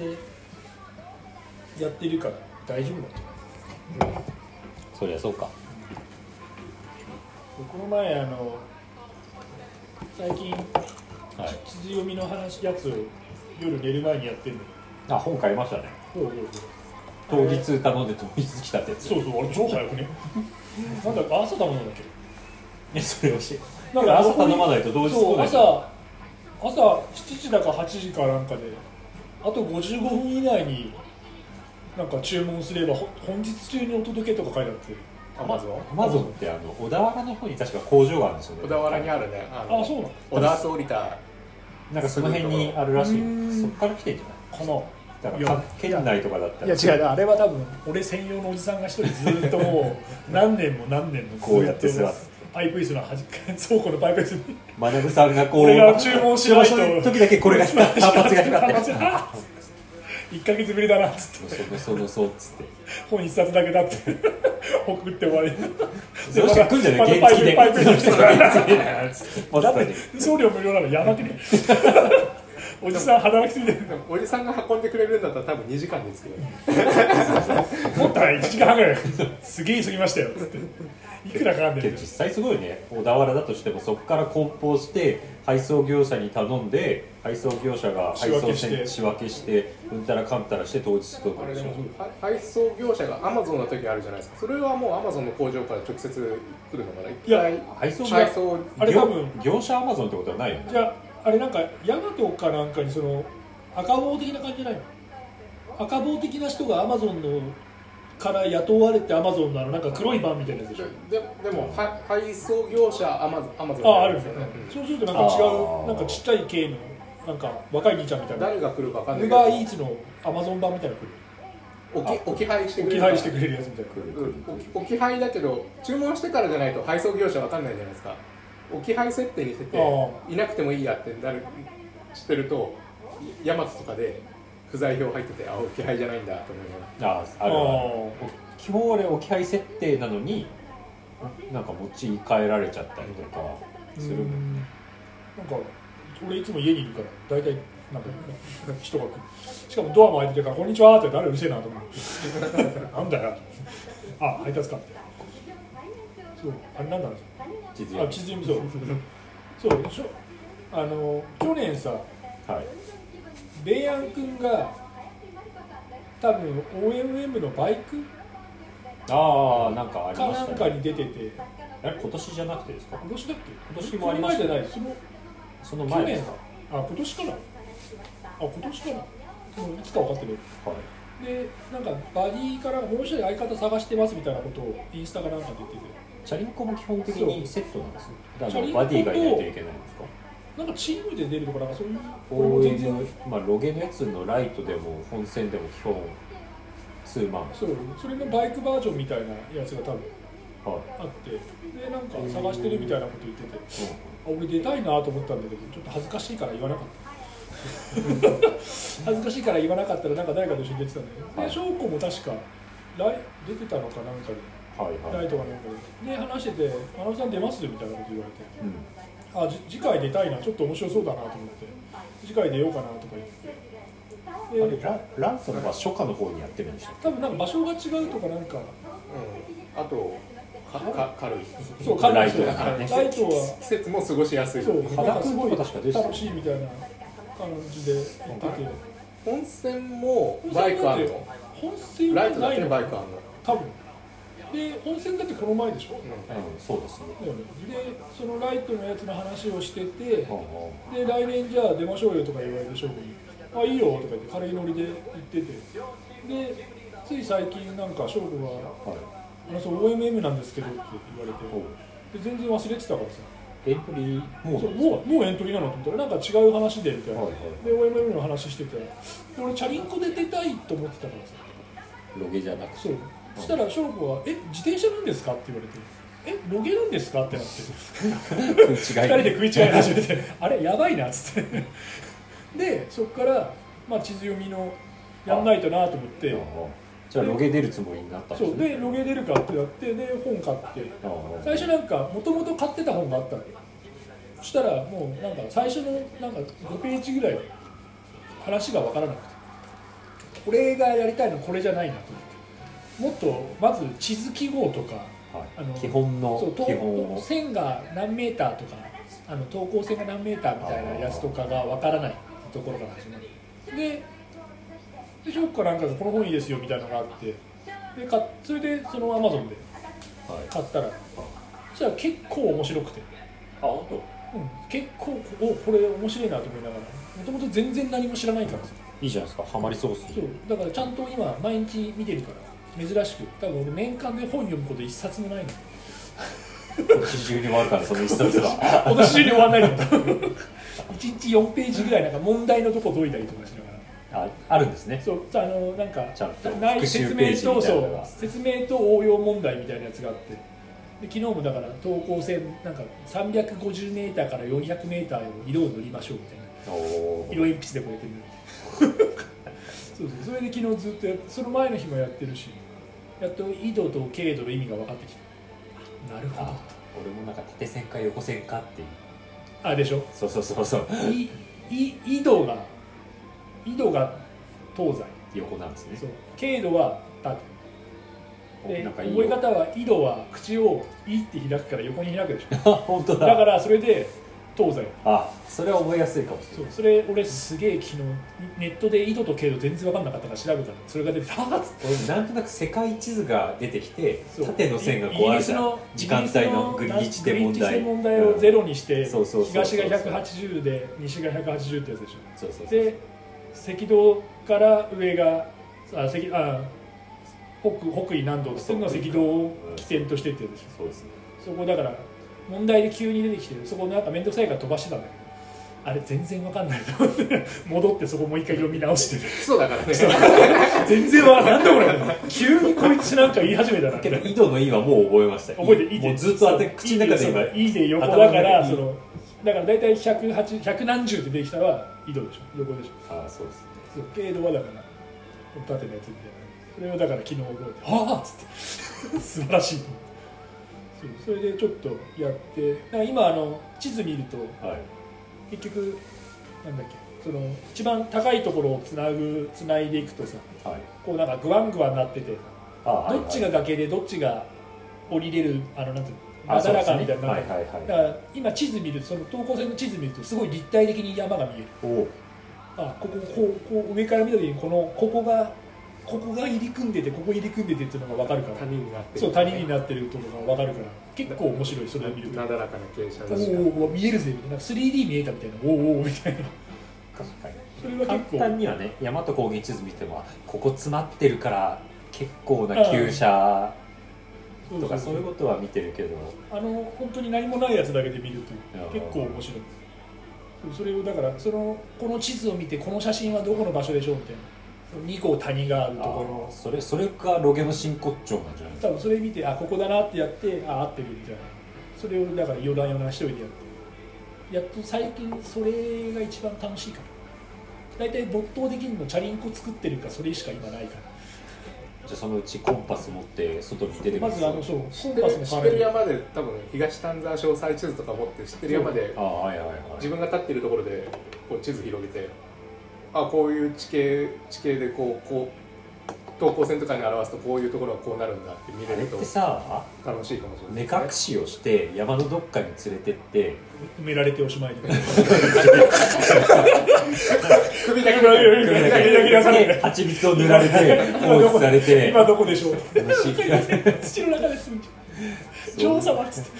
でやってるから大丈夫なんじゃないそりゃそうか。この前あの最近はい。地図読みの話やつを夜寝る前にやってんのあ本買いましたね。そうそう当日頼んで当日来たってやつ。そうそうそうあれ超早くね。なんだ朝頼むんだっけ？えそれ教えなんか朝頼まないと同日そう朝朝7時だか8時かなんかであと55分以内になんか注文すればほ本日中にお届けとか書いてあって。アマゾンアマゾンってあの小田原の方に確か工場があるんですよね。小田原にあるね。あのあそうなの。小田原降りた。なんかその辺にあるらしい。うんそっから来てんじゃない？かなだからか県内とかだったら。いや違う。あれは多分俺専用のおじさんが一人ずっともう何年も何年もこうやって座ってパイプ椅子の端倉庫のパイプ椅子にまなぶさんがこう俺が注文しないと時だけこれが光って単発が光って1ヶ月ぶりだなっつってそのそのそうっつって本一冊だけだって送って終わりどうして来んじゃないまた原付でだって送料無料なのやばくねおじさん働きすぎてる。おじさんが運んでくれる。んだったら多分2時間で着くよもっと1時間半ぐらい。すげえ過ぎましたよ。っつって。いくらかかんでるけど実際すごいね。小田原だとしてもそこから梱包して配送業者に頼んで配送業者が配送仕分けして。仕分けしてうんたらかんたらして当日届くでしょ配送業者がアマゾンの時あるじゃないですか。それはもうアマゾンの工場から直接来るのかな。一いや回配送配送あれ多分業業者アマゾンってことはないよねじゃああれなんかヤマトかなんかにその赤棒的な感じじゃないの？赤棒的な人がアマゾンのから雇われてアマゾンのあのなんか黒いバンみたいなやつでしょ？ででもは配送業者アマゾンアマゾン。あああるんですよね。うんそうするとなんか違うなんかちっちゃい系のなんか若い兄ちゃんみたいな。誰が来るか分かんないウーバーイーツのアマゾン版みたいなの来る。置き置き配してくれる。置き配してくれるやつみたいな。うん置き配だけど注文してからじゃないと配送業者分かんないじゃないですか。置き配設定にしててあいなくてもいいやってなる知ってるとヤマトとかで不在票入っててあ置き配じゃないんだと思いながらああるある。あ基本俺置き配設定なのになんか持ち帰られちゃったりとかーする。うん。なんか俺いつも家にいるから大体なんか人が来る。しかもドアも開いてるから「こんにちは」って誰うるせえなと思って「なんだよ」あ配達か。ってそうあれなんだろう。地図あ地図読みそう。そうしょあの去年さはいベイアン君が多分 OMM のバイクああなんかありかましたね。なんかに出てて。え今年じゃなくてですか？今年だっけ？今年もありましたこの前じゃないそのその前ですか？あ今年かな。あ今年かな。もういつか分かってる。はい。でなんかバディからもう一人相方探してますみたいなことをインスタかなんかで言ってて。チャリンコも基本的にセットなんですね。だからバディがいないといけないんですか？なんかチームで出るとかなんかそういうこれも全然。まあロゲのやつのライトでも本線でも基本ツーマン。そうそれのバイクバージョンみたいなやつが多分はい。あってでなんか探してるみたいなこと言っててあ俺出たいなと思ったんだけどちょっと恥ずかしいから言わなかった。恥ずかしいから言わなかったらなんか誰かと一緒に出てたんだけど。で翔子も確かライ出てたのかなんかで。はいはい。ライトかなんかで。で話してて「学さん出ます?」みたいなこと言われて。うんあじ次回出たいな。ちょっと面白そうだなと思って。次回出ようかなとか言って。あれでラランソンは初夏の方にやってるんでしたっ多分なんか場所が違うとかなんか。うん。あとかか軽い。そうライトだからね。ライトは。季節も過ごしやすい。そう。肌なんかすごい確か出てたよね。楽しいみたいな感じで言ってて。本線もバイクあるの？本線ライトだけバイクあるの？多分で本線だってこの前でしょ、けうんそうですね。でそのライトのやつの話をしててで来年じゃあ出ましょうよとか言われて勝負に「あいいよ」とか言って軽いノリで言ってて。でつい最近なんか勝負があはい「あのそう OMM なんですけど」って言われて。おで全然忘れてたからさ。エントリーモーそうもうもうエントリーなのと思ったらなんか違う話でみたいな、はいはで OMM の話してて。で俺チャリンコで出たいと思ってたからさ。ロゲじゃなくて。そうそしたら翔子が「え自転車なんですか?」って言われて「えロゲなんですか?」ってなって。食い違い。2人で食い違い始めてあれやばいなっつって。でそこから、まあ、地図読みのやんないとなと思って。じゃあロゲ出るつもりになったんでそうすねでロゲ出るかってやってで本買って。最初なんかもともと買ってた本があったの。そしたらもうなんか最初のなんか5ページぐらい話が分からなくて。俺がやりたいのはこれじゃないなと思ってもっとまず地図記号とかはい。あの基本の基本を。線が何メーターとかあの等高線が何メーターみたいなやつとかがわからないところから始まる。ででショックかなんかでこの本いいですよみたいなのがあってでかそれでそのアマゾンではい。買ったらそしたら結構面白くて、あ本うん、結構おこれ面白いなと思いながらもともと全然何も知らないからいいじゃないですか。ハマりそうっすそう。だからちゃんと今毎日見てるから珍しく多分俺年間で本読むこと一冊もないの。今年中に終わるからその一冊は。今年中に終わらないと思う1日4ページぐらいなんか問題のとこ解いたりとかしながら。ああるんですね。そうあのなんかない説明とそう説明と応用問題みたいなやつがあって。で昨日もだから等高線なんか350メーターから400メーターを色を塗りましょうみたいな。色鉛筆でこうやって塗る そうそうそれで昨日ずっとやってその前の日もやってるしやっと緯度と経度の意味が分かってきた。あなるほど。あ俺もなんか縦線か横線かっていう。あでしょ？そうそうそうそう。いい緯度が緯度が東西。横なんですね。そう。経度は縦。でなんかいい覚え方は緯度は口を「い」って開くから横に開くでしょ。あ 本当だ。だからそれで東西あそれは覚えやすいかもしれそうない。それ俺すげえ昨日ネットで緯度と経度全然分かんなかったから調べたらそれが出てきたなんとなく世界地図が出てきてそう。縦の線がこイギうあるじゃんリスの時間帯のグリニッチで問題。グリニッチで問題をゼロにして、そうそうそうそう東が180で西が180ってやつでしょ。そうそうそうで赤道から上があ赤あ北北緯南道っていうのは赤道を起点としてってやつでしょ。そうですそこだから問題で急に出てきてそこなんか面倒くさいから飛ばしてたんだけど。あれ全然わかんないと思って。戻ってそこもう一回読み直してる。そうだからね。全然わかんだこれ。急にこいつなんか言い始めたなけど井戸の「い」はもう覚えました。覚えていいもうずっと当て口の中で今いいで横だからそのだから大体108 100何十ってできたら緯度でしょ。横でしょ。ああそうですそう経度はだから縦のやつみたいな。それをだから昨日覚えて「ああ!」っつって。素晴らしいと思ってそうそれでちょっとやってだ今あの地図見るとはい。結局なんだっけその一番高いところをつなぐつないでいくとさはい。こうなんかグワングワンなっててどっちが崖でどっちが降りれるあのなんてなだらかみたいなねはいはいはい。だから今地図見るとその等高線の地図見るとすごい立体的に山が見える。あこここうこう上から見た時にこのここがここが入り組んでてここ入り組んでてっていうのが分かるから。谷になってる。そう谷になってるところが分かるから。結構面白いそれを見ると。なだらかな傾斜おだし。ーおー見えるぜみたいな。3D 見えたみたいなおーおーみたいな。確かに。それは簡結構。単にはね大和高原地図見てもあここ詰まってるから結構な急斜とかそういうことは見てるけど。あの本当に何もないやつだけで見ると結構面白い。それをだからそのこの地図を見てこの写真はどこの場所でしょうみたいな2個谷があるところ。それそれがロゲの真骨頂なんじゃない？ですか多分それ見てあここだなってやってあ合ってるみたいな。それをだから余談余談一人でやって。やっと最近それが一番楽しいから大体没頭できるのチャリンコ作ってるかそれしか今ないからじゃあそのうちコンパス持って外に出てくる。まずあのそうコンパスの知ってる山で多分東丹沢詳細地図とか持って知ってる山でああはいはいはい。自分が立ってるところでこう地図広げてあこういう地形地形でこうこう等高線とかに表すとこういうところはこうなるんだって見れるとあれってさ楽しいかもしれない。ね、隠しをして山のどっかに連れてって埋められておしまいで。首だけいやいやいやいやいやいやいやで蜂蜜を塗られて放置されて。今どこでしょう？虫土の中です女王様っつって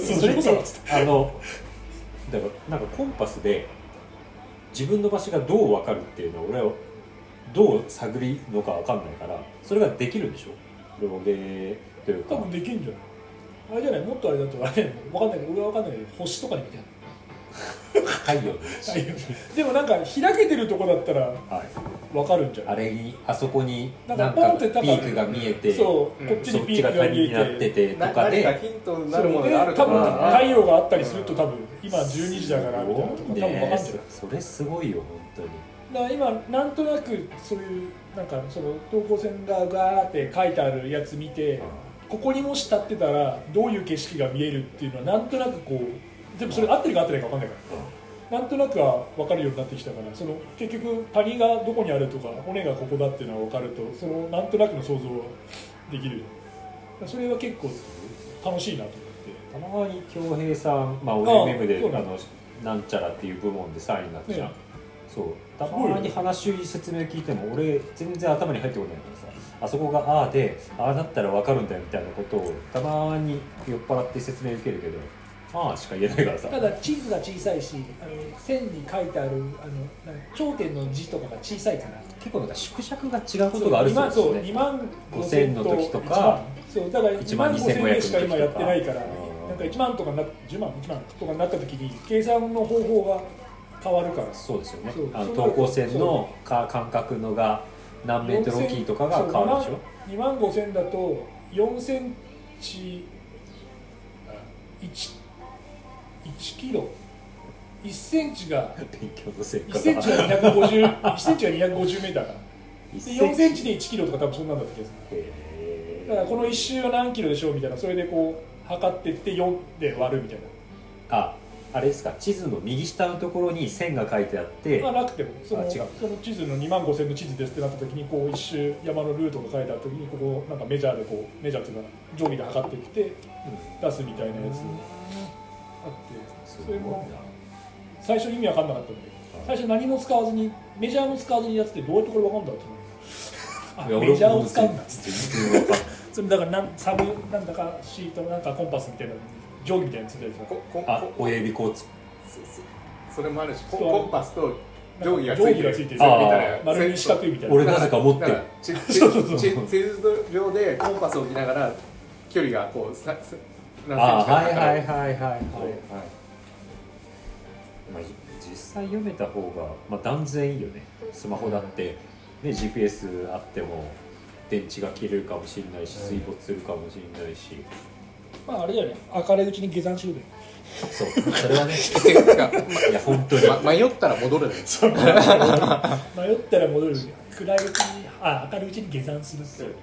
それって女王様っつってあのだからなんかコンパスで自分の場所がどう分かるっていうのを俺はどう探りのか分かんないからそれができるんでしょ？ロゲというか多分できんじゃないあれじゃない？もっとあれだとあれわかんない俺はわかんない。けど星とかに見て 太陽でもなんか開けてるとこだったらはいわかるんじゃない？あれにあそこにななんんかポンかピークが見えてそう、うんこっちにピークが見谷になってえててとかな何かでヒントになるものがある太陽があったりすると多分今12時だからみたいなとか多分わかんじゃない。ねそれすごいよ本当に。だから今なんとなくそういうなんかその等高線がガーって書いてあるやつ見てここにもし立ってたらどういう景色が見えるっていうのはなんとなくこうでもそれ合ってるか合ってないか分かんないからなんとなくは分かるようになってきたからその結局谷がどこにあるとか骨がここだっていうのは分かるとそのなんとなくの想像はできるそれは結構楽しいなと思って。たまに恭平さん、まあ、あ OMM であのなんちゃらっていう部門で3位になったじゃん、ね。そう。たまに話説明聞いても俺全然頭に入ってこないからさ。あそこがああでああだったら分かるんだよみたいなことをたまに酔っ払って説明受けるけどああしか言えないからさ。ただ地図が小さいしあの線に書いてあるあのなんか頂点の字とかが小さいから。結構なんか縮尺が違うことがあるそうですそうね2万5000の時とか1万そうだから1 1万万2500 5000円しか今やってないからうんなんか1万とかな10万1万とかになった時に計算の方法が変わるから。そうですよね。あの等高線のか間隔のが何メートル大きいとかが変わるでしょ。2万5000だと4センチあ 1, 1キロ。1センチが。勉強の1センチが250 1センチが250メーターかな。で4センチ。で1キロとか多分そんなんだった気がする。へだからこの1周は何キロでしょうみたいな。それでこう測ってって4で割るみたいああれですか。地図の右下のところに線が書いてあって。な、まあ、なくても。そのあ違う。その地図の2万5000の地図ですってなった時にこう一周山のルートが書いてある時にここなんかメジャーでこうメジャーっていうか定規で測ってきて出すみたいなやつ。あってそれも最初意味わかんなかったんだけど最初何も使わずにメジャーも使わずにやっててどうやってこれわかんだって思う あいやメジャーを使うんだ。っつってそれだからなんサブなんだかシートなんかコンパスみたいな定規みたいなのついてる。あこ親指こうつ。それもあるしココンパスと定規がつ定いてる。規がついてる。丸に四角いみたいな。俺なぜか持ってる。地図上でコンパスを置きながら距離がこうささ何あセンチかはいはいはい。はいはい。まあ、実際読めた方が、まあ、断然いいよね。スマホだって、ね、GPS あっても電池が切れるかもしれないし水没するかもしれないし、まああれだよね。明るいうちに下山しろだよそう。それはねいや本当に、ま迷ったら戻るね。迷ったら戻る暗いうちにあ明るいうちに下山するって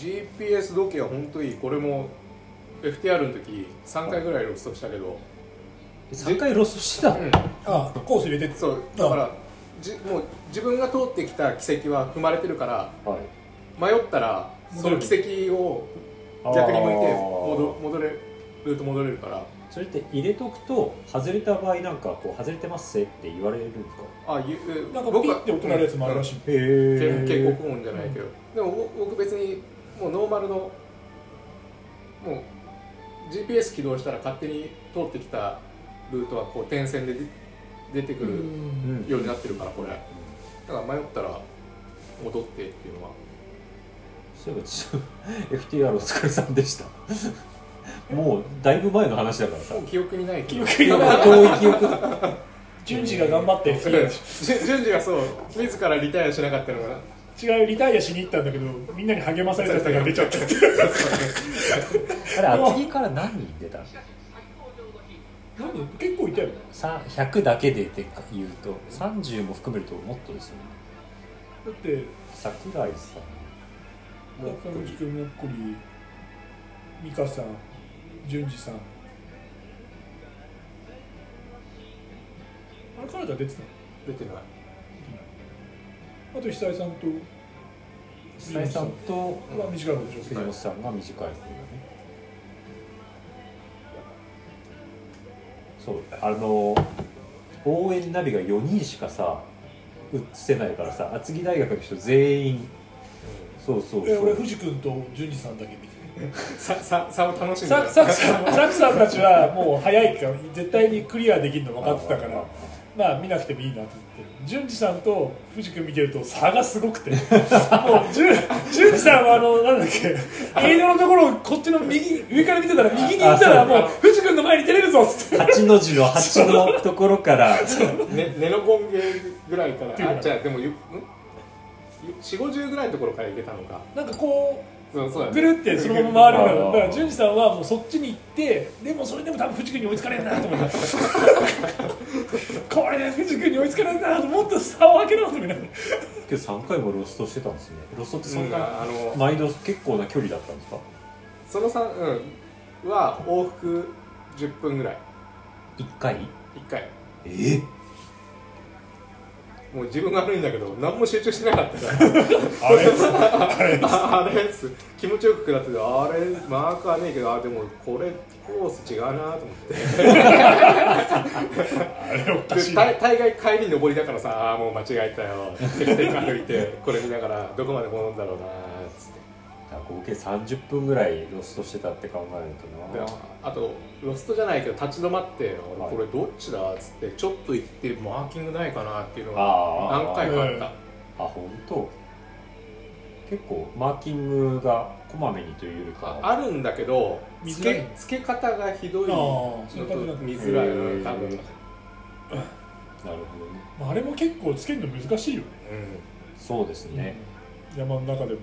GPS 時計は本当いい。これも FTR の時3回ぐらいロストしたけど、3回ロストしてた？の、うん。あコース入れて。そうだからじもう自分が通ってきた軌跡は踏まれてるからはい。迷ったらその軌跡を逆に向いて戻戻れルート戻れるから。それって入れとくと外れた場合なんかこう外れてますって言われるんですか？あゆなんか僕はピッて音鳴るやつもあるらしい、へうん警え告音じゃないけど、でも僕僕別にもうノーマルのもう GPS 起動したら勝手に通ってきたルートはこう点線で出出てくるうん。ようになってるからこれ。だから迷ったら戻ってっていうのは。そういえば FTR お疲れさんでした。もうだいぶ前の話だからさ。もう記憶にないけ記ど憶がない遠い記憶。順次が頑張って。じ 順次がそう。自らリタイアしなかったのが違うリタイアしに行ったんだけどみんなに励まされちゃったから出ちゃったって。あれ厚木から何人出た何結構いたよ。ねさ100だけでって言うと30も含めるともっとですよね。だって桜井さん。中口君もっこり美香さん淳二さん。あれ彼ら出てたの？出てないあと久井さんと久井さんとは短い方でしょ藤本さんが短い方だね。そうあの応援ナビが4人しかさ映せないからさ厚木大学の人全員そうそうえそう。俺藤君と淳二さんだけ見て。ささ差を楽しんでサクさんたちはもう早いから絶対にクリアできるの分かってたからまあ見なくてもいいなと思って。淳二さんと藤君見てると差がすごくて。もう淳淳二さんはあのなんだっけ。映像のところをこっちの右上から見てたら右に行ったらもう藤君の前に出れるぞっつって。8の字の8のところから。ね、根の根源ぐらいから。あじゃあでもゆん？4 5 0ぐらいのところから行けたのか。なんかこうそうそうだね。ぐるってそのまま回るのだから淳二さんはもうそっちに行ってでもそれでも多分藤君に追いつかれんなと思って これで藤君に追いつかれんなともっと差を開けろと思いながら今日3回もロストしてたんですね。ロストってそんうんなあの毎度結構な距離だったんですか？その3、うん、は往復10分ぐらい。1回？1回。え？もう自分が悪いんだけど何も集中してなかったから。あれ？あれっす。気持ちよく下っててあれマークはねえけどあでもこれコース違うなと思って。あれおかしいで大大概帰り上りだからさあーもう間違えたよ。テクテク歩いてこれ見ながらどこまで戻るんだろうな合計30分ぐらいロストしてたって考えるでとな。あとロストじゃないけど立ち止まって「はい。これどっちだ?」っつってちょっと行ってマーキングないかなっていうのが何回かあった。あ本当？結構マーキングがこまめにというよりかああるんだけどつけつけ方がひどいあのと見づらい多分、なるほどね。まああれも結構つけるの難しいよね。そうですね、山の中でも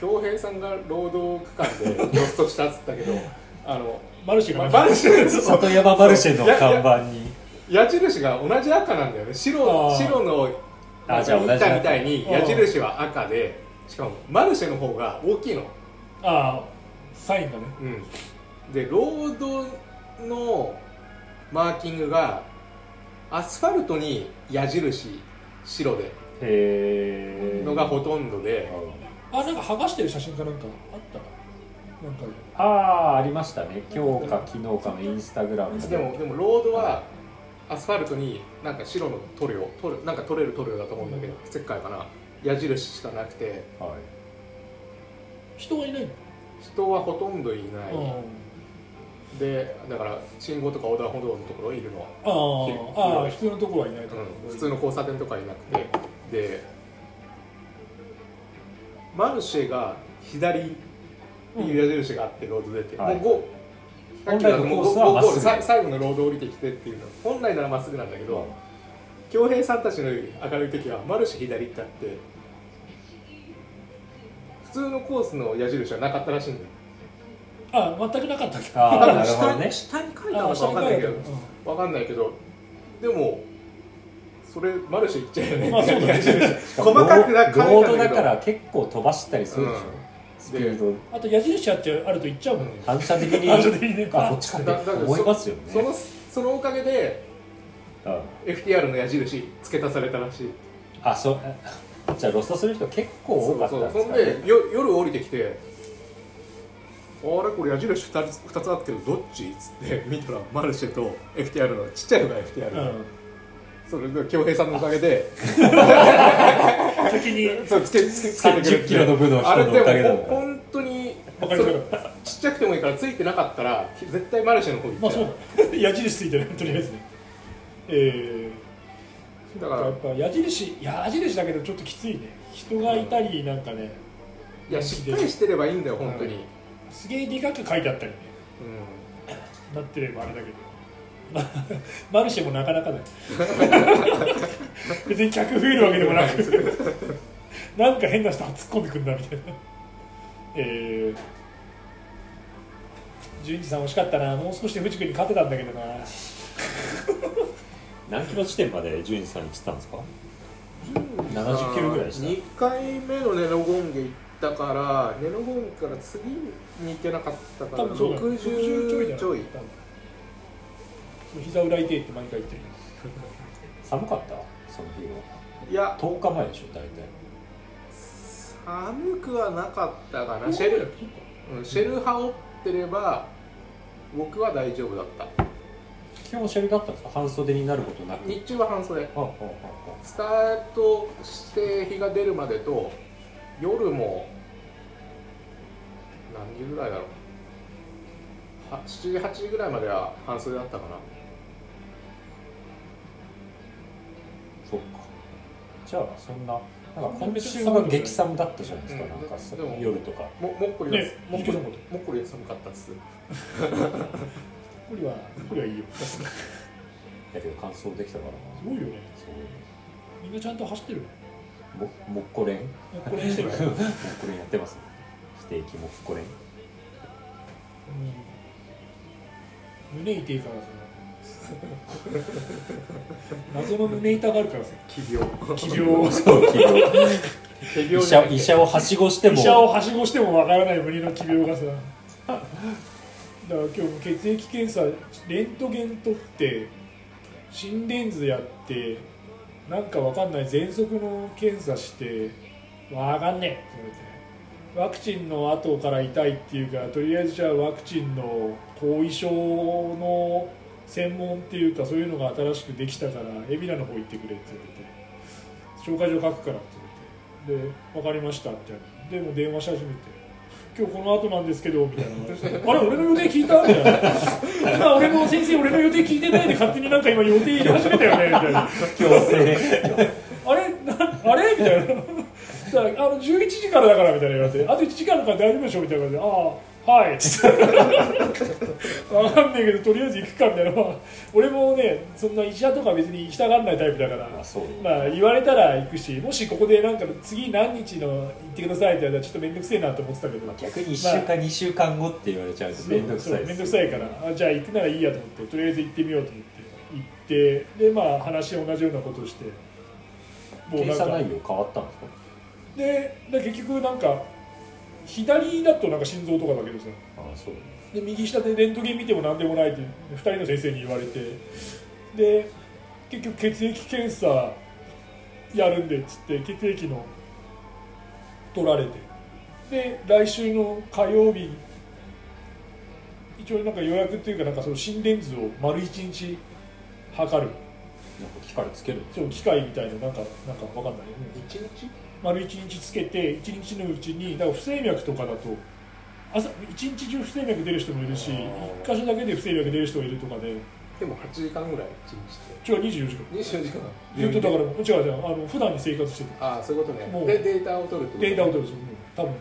恭平さんが労働区間でロストしたっつったけど あのマルシェがまねマルシェ。里山マルシェの看板に。矢印が同じ赤なんだよね。白白のあじゃあ同じ板みたいに矢印は赤でしかもマルシェの方が大きいの。ああサインがね。うん、でロードのマーキングがアスファルトに矢印白で。へえのがほとんどで、あなんか剥がしてる写真かなんかあった？ななんか。ああありましたね。今日か昨日かのインスタグラムで。もでもロードはアスファルトになんか白の塗料塗料なんか取れる塗料だと思うんだけど石灰かな。矢印しかなくて。はい。人はいないの？人はほとんどいない、うんでだから信号とか横断歩道のところいるのは、ああああ普通のとこはいないと思ううん、普通の交差点とかいなくて。でマルシェが左っていう矢印があってロード出て、はい。もう5本来のコースはまっすぐ。さ最後のロード降りてきてっていうの。本来ならまっすぐなんだけど恭平さんたちの明るい時はマルシェ左ってあって普通のコースの矢印はなかったらしいんだよ。あ全くなかったっけ？ああなるほど下ね。に下に書いたのか分かんないけど。分かんないけど。でもそれマルシェ行っちゃうよね、まあそうだ。ね細かくなロードだから結構飛ばしたりするでしょ、うん。スピード。あと矢印あっちゃあると行っちゃうもんね。反射的に。反射的にね。あこっちか。ってだだから思いますよね。そのそのおかげでうん。FTR の矢印付け足されたらしい。あそうあじゃあロストする人結構多かったんですそうそんかねでよ夜降りてきてあれこれ矢印 2, つ2つあったけどどっち？っつって見たらマルシェと FTR のちっちゃいのが FTR で、うんそれが恭平さんのおかげで。先にそうつけつけつけてくれて。30キロの部の人のおかげだでもほ本当にちっちゃくてもいいからついてなかったら絶対マルシェの方行っちゃまあそうだ。矢印ついてる。とりあえずねえー、だからやっぱ矢印矢印だけどちょっときついね。人がいたりなんかね。いやしっかりしてればいいんだよ本当に、すげえでかく書いてあったりね。うなってればあれだけど。ま マルシェもなかなかだよ。別に客増えるわけでもなく。なんか変な人突っ込んでくんだみたいな。えー純次さん惜しかったな。もう少しで藤君に勝てたんだけどな。何キロ地点まで順次さんに来てたんですか？ん70キロぐらいでした。2回目のネノゴンゲ行ったからネノゴンゲから次に行けなかったから多分そうだよ。60ちょい膝裏痛いって毎回言ってる寒かった？その日はいや。10日前でしょ大体。寒くはなかったかな。シェル、うん、シェル羽織ってれば僕は大丈夫だった。基本シェルだったんですか？半袖になることなく。日中は半袖。あああスタートして日が出るまでと夜も何時ぐらいだろう。は7時8時ぐらいまでは半袖だったかなじゃあそんななんか今週が激寒だったじゃないですか、うん。なんかさでも夜とか。ももっこりは、ねもっこりももっこりは寒かったっす。これはこれはいいよ。すだけど乾燥できたからな。ごいよね。みんなちゃんと走ってるね。ももっこれん？もこれにしてる。っこれんやってます不定期もっこれん。うん。胸痛いからさ謎の胸痛があるからさ。奇病奇病そう奇病奇医者医者をはしごしても。医者をはしごしてもわからない胸の奇病がさ。だから今日も血液検査レントゲン取って心電図やっってなんかわかんない喘息の検査してわかんねえって言われて。ワクチンの後から痛いっていうかとりあえずじゃあワクチンの後遺症の専門っていうかそういうのが新しくできたから海老名の方行ってくれって言われて紹介状書くからって言われてで分かりましたみたいなでも電話し始めて今日この後なんですけどみたいな。あれ俺の予定聞いた？みたいな。今俺の先生俺の予定聞いてないで勝手になんか今予定入れ始めたよねみたいな。あれなあれ？みたいな。あの11時からだからみたいな言われてあと1時間だから大丈夫でしょみたいな感じでああはい。っつって分かんないけどとりあえず行くかみたいな。まあ俺もねそんな医者とか別に行きたがらないタイプだから。あそうまあ言われたら行くしもしここでなんか次何日の行ってくださいって言われたらちょっと面倒くせえなと思ってたけど。逆に1週間、2週間後って言われちゃうと面倒くさい面倒くさいからあじゃあ行くならいいやと思ってとりあえず行ってみようと思って。行ってでまあ話同じようなことをしても検査内容変わったんですか？でで結局なんか左だとなんか心臓とかだけどさ。ああそうで右下でレントゲン見ても何でもないって2人の先生に言われて。で結局血液検査やるんでっつって血液の取られて。で来週の火曜日一応なんか予約っていうかなんかその心電図を丸1日測る。なんか機械つける？そう機械みたいななんかなんかわかんない。一日？丸1日つけて1日のうちにだから不整脈とかだと朝1日中不整脈出る人もいるしあー。1箇所だけで不整脈出る人がいるとかで。でも8時間ぐらい一日違う24時間。で24時間。ずっとだから違う違うあの普段に生活してて。ああそういうことね。もうでデータを取るってことデータを取るんですよ。多分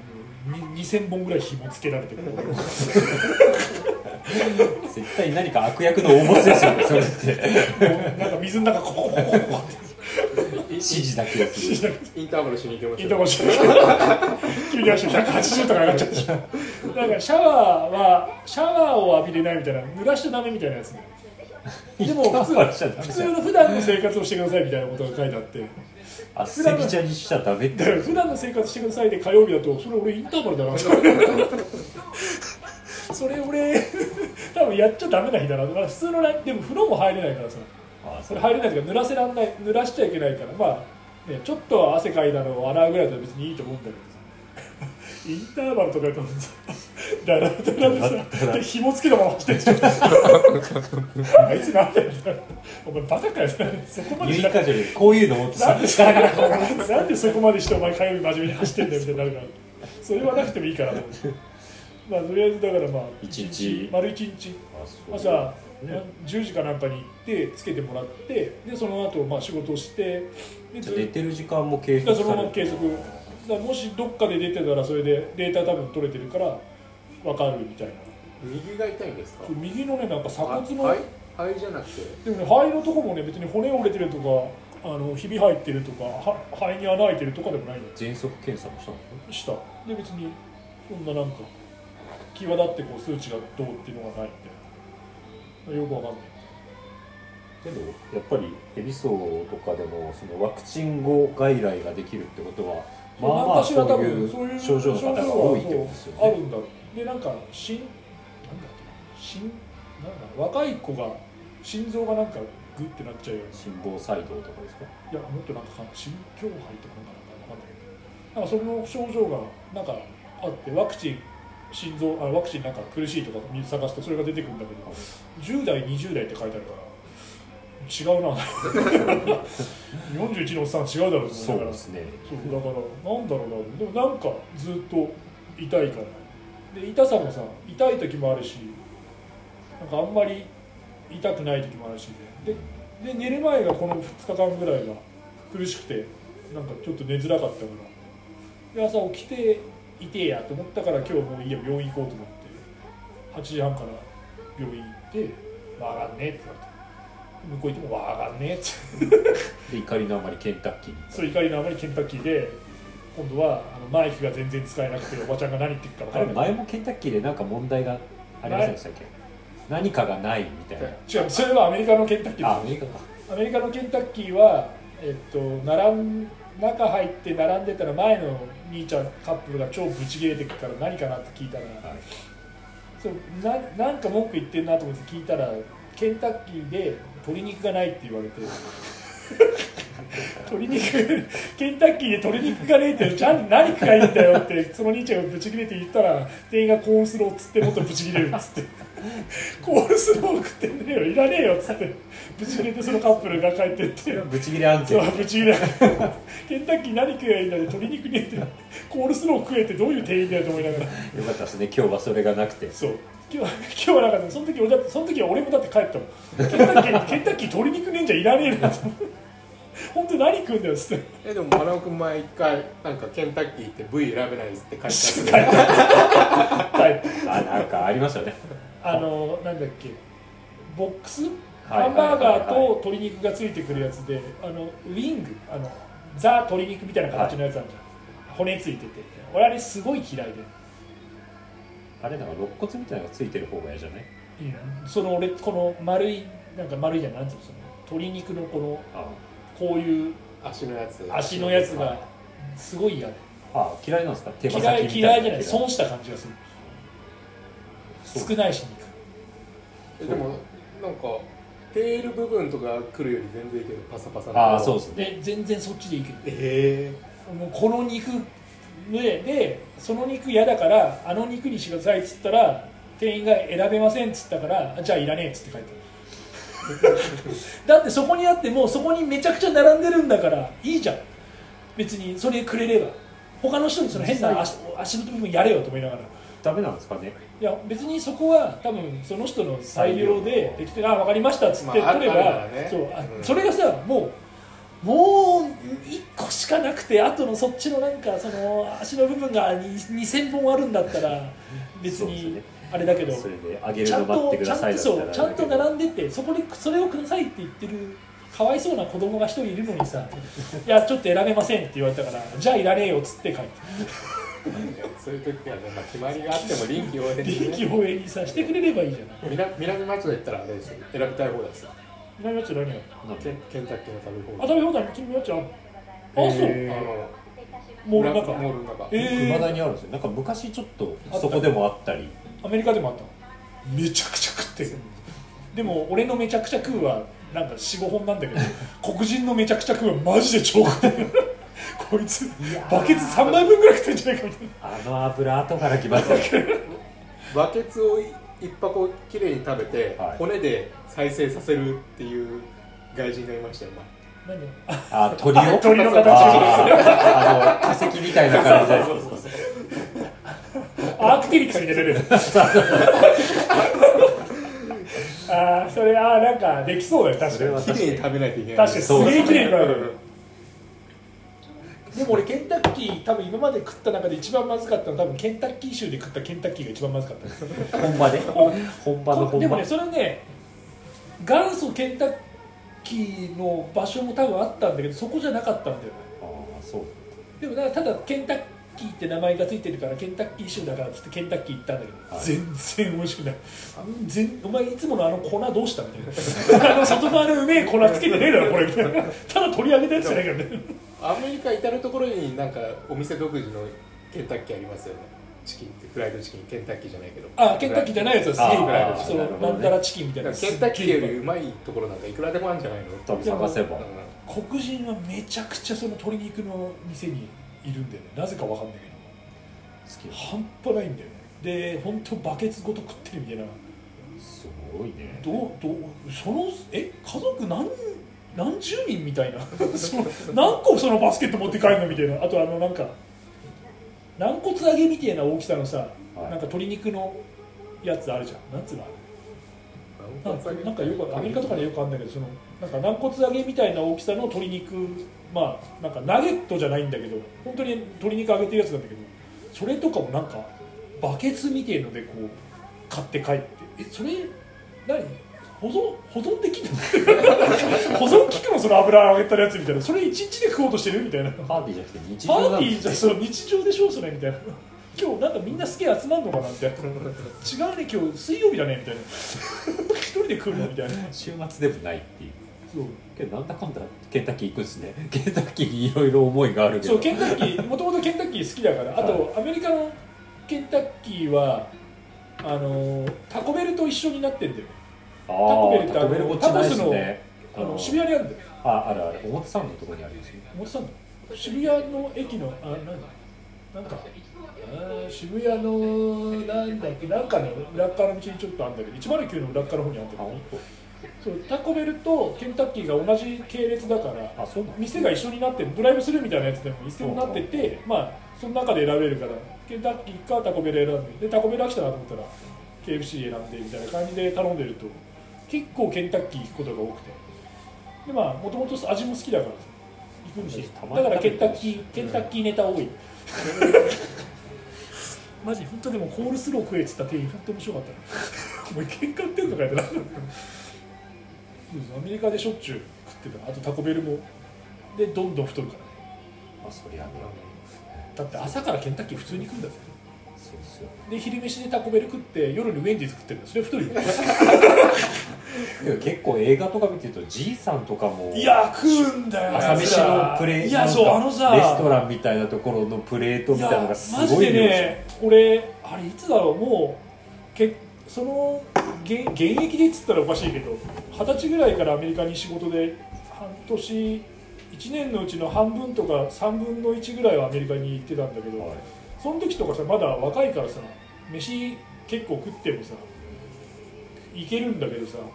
に2000本ぐらい紐つけられてる絶対何か悪役の応募ですよねそれって。もうなんか水の中ココココココって指示だけをする。インターバルしに行きましょし急に足180とか上がっちゃってなんかシャワーはシャワーを浴びれないみたいな濡らしちゃダメみたいなやつね。でも普通普通の普段の生活をしてくださいみたいなことが書いてあって。あセビチャにしちゃダメって。だから普段の生活してくださいで火曜日だとそれ俺インターバルだなそれ俺多分やっちゃダメな日だな、まあ、普通のラインでも風呂も入れないからさあそれ入れないとか？濡らせらんない濡らしちゃいけないから。まあねちょっと汗かいたのを洗うぐらいだと別にいいと思うんだけどさ。インターバルとかだとさだらだらでさで紐付けたまま走ってるでしょあいつなんだよ。お前バカかよ。そこまでしなユイカジュでこういうの持ってさなんでそこまでしてお前火曜日真面目に走ってんだよみたいになるから。それはなくてもいいから。まあとりあえずだからまあ一日丸一日。朝、ね。10時かなんかに行ってつけてもらってでその後まあ仕事をしてでず寝てる時間も計だからそのまま継続。だもしどっかで出てたらそれでデータ多分取れてるから分かるみたいな。右が痛いんですか？右のねなんか鎖骨の、はい肺じゃなくて？でもね肺のとこもね別に骨折れてるとかあのひび入ってるとかは肺に穴開いてるとかでもないの。喘息検査もしたの？した。で別にそんななんか際立ってこう数値がどうっていうのがないよくわかんない。けどやっぱりエビソとかでもそのワクチン後外来ができるってことはまあまあそういう症状の方が多いってことですよね。あるんだでなんか心なんだっけな心なんだ若い子が心臓がなんかグッてなっちゃうような。心房細動とかですか？いやもっとなんか心境肺とかなんかなんかわかんないけどなんかその症状がなんかあってワクチン心臓あワクチンなんか苦しいとか探すとそれが出てくるんだけど10代20代って書いてあるから違うな。41のおっさん違うだろうと思いそながら。うですね。そうだからなんだろうな。でもなんかずっと痛いからで痛さもさ痛い時もあるしなんかあんまり痛くない時もあるしで。でで寝る前がこの2日間ぐらいが苦しくてなんかちょっと寝づらかったから。で朝起きて痛えやと思ったから今日もういいや病院行こうと思って8時半から病院行って「わかんねえ」って言われて。向こう行っても「わかんねえ」って。で怒りのあまりケンタッキーにそう怒りのあまりケンタッキーで今度はあのマイクが全然使えなくておばちゃんが何言ってるか分からない。前もケンタッキーでなんか問題がありませんでしたっけ？何かがないみたいな。違うそれはアメリカのケンタッキーあアメリカか。アメリカのケンタッキーは、えっと、並ん中入って並んでたら前の兄ちゃんカップルが超ブチ切れてくから何かなって聞いたらはいそうななんか文句言ってんなと思って聞いたらケンタッキーで鶏肉がないって言われて。鶏肉ケンタッキーで鶏肉がねえってじゃあ何食がいいんだよってその兄ちゃんがブチ切れて言ったら店員がコーンスローっつってもっとブチ切れるっつって。コーンスロー食ってねえよいらねえよっつって。ブチ切れてそのカップルが帰ってって。ブチギレ案そう件ブチ切れケンタッキー何食えばいいんだよ鶏肉ねえってコールスロー食えってどういう店員だよと思いながら。よかったですね。今日はそれがなくて。そう。今日は今日はなんかねその時俺だってその時は俺もだって帰ったもん。ケンタッキーケンタッキー鶏肉ねえんじゃいらねえなと思って。本当に何食うんだよっつって。えでもマナオ君前一回なんかケンタッキーって部位選べないですって書いて帰っあった。帰った。あなんかありましたね。あのなんだっけ。ボックスはいハンバーガーと鶏肉がついてくるやつであのウィングあのザ鶏肉みたいな形のやつあるじゃん、骨ついてて俺あれすごい嫌いで、あれなんか肋骨みたいなのがついてる方が嫌じゃない？その俺この丸いなんか丸いじゃんなんつうの？その鶏肉のこのあこういう足のやつ。足のやつはがすごい嫌で。あ嫌いなんですか？手羽嫌い先みた嫌いじゃない。そう損した感じがする。そう。少ないし肉。えでもなんかテール部分とか来るより全然いいけどパサパサああそうですね。で全然そっちでいいけど。えもうこの肉ででその肉嫌だからあの肉にしてくださいっつったら店員が選べませんっつったからじゃあいらねえっつって書いてあるだってそこにあってもうそこにめちゃくちゃ並んでるんだからいいじゃん。別にそれくれれば。他の人にその変な足足の部分やれよと思いながらダメなんですかね？いや別にそこは多分その人の裁量で適当に「あ分かりました」っつってまあ取れば、あるからね。そうあうん。それがさもうもう1個しかなくてあとのそっちのなんかその足の部分がに2000本あるんだったら別にそうですね。あれだけど、それであげるちゃんの待ってとちゃんくださいとそうちゃんとんで並んでてそこでそれをくださいって言ってるかわいそうな子供が一人いるのにさ「いやちょっと選べません」って言われたから「じゃあいらねえよ」っつって帰ってそういう時はね、まあ、決まりがあっても臨機応変に、臨機ね、応変にさしてくれればいいじゃない。南南町田行ったらあれですよ。選びたい方ですよ何や？つ何やケでンケンタッキーの食べ放あ題食べ放題？君のやつあんあそう。へあのモールの中。モールの中、だにあるんですよ。なんか昔ちょっとそこでもあったり。アメリカでもあった。めちゃくちゃ食ってる。でも俺のめちゃくちゃ食うはなんか45本なんだけど黒人のめちゃくちゃ食うはマジで超食ってるこいつバケツ3枚分ぐらい食ってんじゃないかみたいなあの油後からきますよ。バケツを一箱きれいに食べて、はい。骨で再生させるっていう外人がいましたよ前何ああ鳥を鳥の形あーあの化石みたいな感じでアークテリクスに出てる。ああそれああなんかできそうだよ確かに。きれいに食べないといけない。確かにすげえ綺麗に食るでも俺ケンタッキー多分今まで食った中で一番まずかったのは多分ケンタッキー州で食ったケンタッキーが一番まずかったです。本場で？本場の本場。でもねそれはね元祖ケンタッキーの場所も多分あったんだけどそこじゃなかったんだよね。ああそう。でもただケンタッキーって名前がついてるからケンタッキー州だからっつってケンタッキー行ったんだけど、はい。全然美味しくない。全お前いつものあの粉どうしたみたいな。あの外側のうめえ粉つけてねえだろこれ。みたいなただ取り上げたやつじゃないからね。アメリカ至る所になんかお店独自のケンタッキーありますよね。チキンってフライドチキン。ケンタッキーじゃないけど。あケンタッキーじゃないやつはすげえいっぱいあるあーそのなんたらチキンみたいな。ケンタッキーよりうまいところなんかいくらでもあるんじゃないの？多分探せばう黒人はめちゃくちゃその鶏肉の店にいるんだよね。なぜかわかんないけど。好き半端ないんだよね。で本当バケツごと食ってるみたいな。すごいね。どうどうそのえ家族何何十人みたいな。その何個そのバスケット持って帰るのみたいな。あとあのなんか軟骨揚げみたいな大きさのさ、はい。なんか鶏肉のやつあるじゃん。なんつうのあれ。んなんかなんかよくアメリカとかでよくあるんだけどそのなんか軟骨揚げみたいな大きさの鶏肉まあなんかナゲットじゃないんだけど本当に鶏肉揚げてるやつなんだけどそれとかもなんかバケツみたいのでこう買って帰ってえそれ何？保存保存できんの？保存効くのその油揚げたやつみたいな。それ一日で食おうとしてるみたいな。パーティーじゃなくて日パ常なんーティーじゃその日常でしょそれみたいな。今日なんかみんなすげえ集まんのかなみたいな違うね今日水曜日だねみたいな。一人で来るの？みたいな。週末でもないっていうけどなんだかんだケンタッキー行くんですね。ケンタッキーにいろいろ思いがあるけど。そうケンタッキーもともとケンタッキー好きだからあと、アメリカのケンタッキーはあのタコベルと一緒になってんだよタコベルってあのタコベルこっちないですね。あの渋谷にあるんだよ。ああるある表参道のところにあるんですよ表参道？渋谷の駅のあなんだ？なんかあー渋谷のなんだっけなんかの裏っ側の道にちょっとあるんだけど109の裏っ側の方にあるんだけど。あ本そうタコベルとケンタッキーが同じ系列だから店が一緒になってドライブスルーみたいなやつでも一緒になっててまあその中で選べるからケンタッキーかタコベル選んででタコベル飽きたなと思ったら KFC 選んでみたいな感じで頼んでると結構ケンタッキー行くことが多くて。でまあもともと味も好きだからさ行くんですだからケンタッキーケンタッキーネタ多い。マジ本当でもコールスロー食えっつった店員本当面白かったな お前喧嘩売ってんのかよってなアメリカでしょっちゅう食ってた。あとタコベルも。でどんどん太るからね。まあそりゃね。だって朝からケンタッキー普通に食うんだぜ。そうですよで昼飯でタコベル食って夜にウェンディーズ食ってるんだそれ太るよ。結構映画とか見てるとじいさんとかもいや食うんだよ朝飯のプレーいやそうあのさ。レストランみたいなところのプレートみたいなのがすマジでごい量じゃんね俺あれいつだろうもうけその現現役でっつったらおかしいけど二十歳ぐらいからアメリカに仕事で半年1年のうちの半分とか3分の1ぐらいはアメリカに行ってたんだけど、はい。その時とかさまだ若いからさ飯結構食ってもさいけるんだけどさも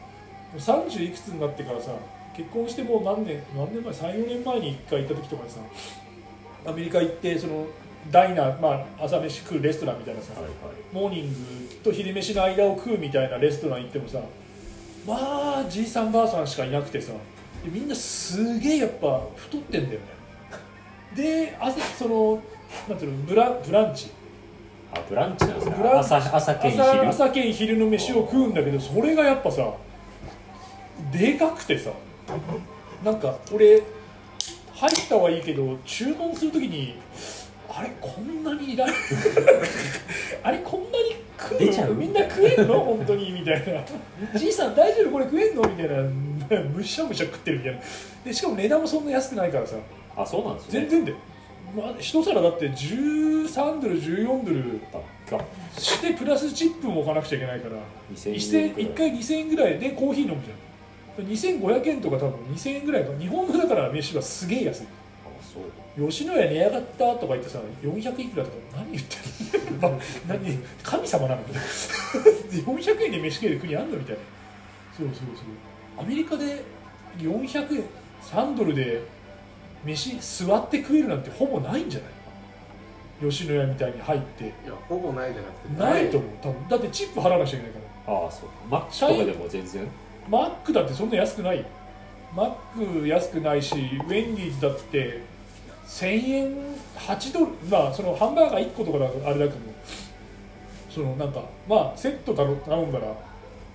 う30いくつになってからさ結婚してもう何年何年前34年前に1回行った時とかにさアメリカ行ってそのダイナー、まあ、朝飯食うレストランみたいなさ、はいはい。モーニングと昼飯の間を食うみたいなレストラン行ってもさまあじいさんばあさんしかいなくてさでみんなすげえやっぱ太ってんだよね。で朝そのなんていうのブラブランチ。あブランチなんですね。ブランチ。朝朝兼昼。朝朝兼昼の飯を食うんだけどそれがやっぱさでかくてさなんか俺入ったはいいけど注文するときにあれこんなにいらない あれこんなに食う出ちゃう。みんな食えんの？本当に。みたいな。じいさん大丈夫？これ食えんの？みたいな。むしゃむしゃ食ってるみたいな。でしかも値段もそんな安くないからさ。あそうなんですね。全然で、まあ、一皿だって13ドル14ドルが。してプラスチップも置かなくちゃいけないから。2000一円1回2000円ぐらいでコーヒー飲むじゃん。2500円とか多分2000円ぐらいか。日本のだから飯はすげえ安い。あそう吉野家値上がったとか言ってさ400いくらとか何言ってるの？何？神様なの？みたいな。400円で飯食える国あんの？みたいな。そうそうそう。アメリカで400円3ドルで飯座って食えるなんてほぼないんじゃない？吉野家みたいに入って。いやほぼないじゃなくて。ないと思う。多分だってチップ払わなくちゃいけないから。ああそう。マックとかでも全然？マックだってそんな安くない。よマック安くないしウェンディーズだって1000円8ドルまあそのハンバーガー1個とかあれだけどそのなんかまあセット頼頼んだら、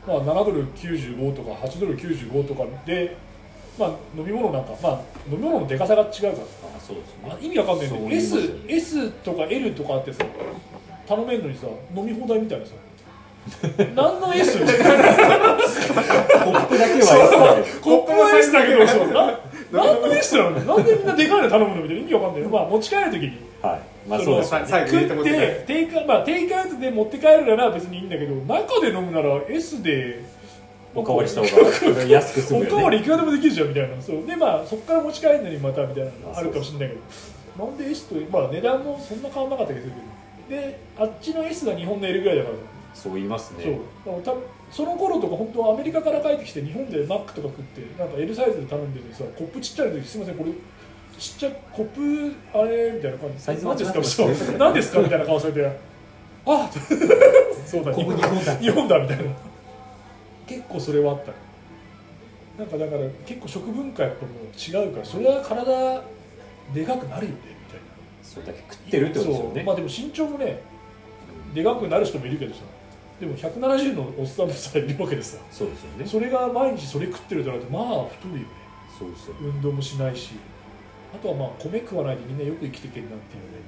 まあ、7ドル95とか8ドル95とかで、まあ、飲み物なんかまあ飲み物のでかさが違うから。あそうですね。あ意味わかんないけどね。S, S とか L とかってさ頼めんのにさ飲み放題みたいなさ何の S? コップだけは S だコップの S だけどそうな何の S なの？なんでみんなでかいの頼むのみたいな意味わかんない。まあ持ち帰る時に。はい。まあそうで食ってテイク,、まあ、テイクアウトで持って帰るなら別にいいんだけど中で飲むなら S でおかわりした方が安く済おむよね。かわりいくらでもできるじゃんみたいな。そう。でまあそこから持ち帰るのにまたみたいなのあるかもしれないけどなんで S とまあ値段もそんな変わんなかったけど。であっちの S が日本の L ぐらいだからそう言いますそう。ねだから多分その頃とか本当アメリカから帰ってきて日本でマックとか食ってなんか L サイズで頼んでるさコップちっちゃい時すみませんこれちっちゃいコップあれみたいな感じ。サイズ何ですか？何ですか？みたいな顔されて。あ そうだここ日本だ。日本だみたいな。結構それはあったね。なんかだから結構食文化やっぱもう違うからそれは体でかくなるよねみたいな。それだけ食ってるってことですよね。そう。まあでも身長もねでかくなる人もいるけどさでも170のおっさんもさいるわけでさそうですよね。それが毎日それ食ってるとなるとまあ太るよね。そうですよ運動もしないし。あとはまあ米食わないでみんなよく生きてけんなっていうね。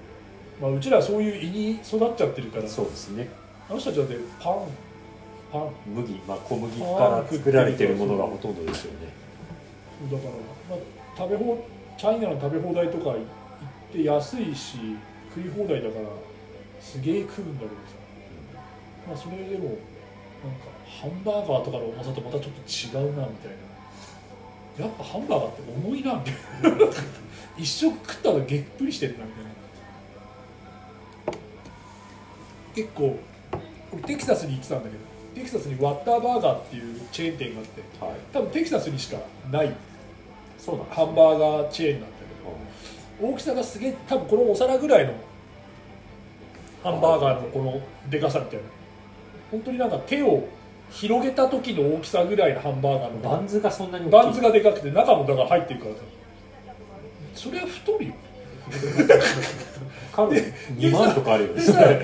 まあうちらはそういう胃に育っちゃってるから。そうですね。あの人たちだってパンパン。麦、まあ、小麦から作られてるものがほとんどですよね。だから、まあ、食べ放チャイナの食べ放題とか行って安いし食い放題だからすげえ食うんだけどさまあそれでもなんかハンバーガーとかの重さとまたちょっと違うなみたいな。やっぱハンバーガーって重いなみたいな。一食食ったらげっぷりしてるなみたいな。結構俺テキサスに行ってたんだけどテキサスにワッターバーガーっていうチェーン店があってはい。多分テキサスにしかない。そうなんハンバーガーチェーンなんだけど大きさがすげえ多分このお皿ぐらいのハンバーガーのこのでかさみたいな本当になんか手を広げた時の大きさぐらいのハンバーガーのバンズがそんなに大きい。バンズがでかくて中もだから入ってるからさそれは太るよ。カロリー2万とかあるよね。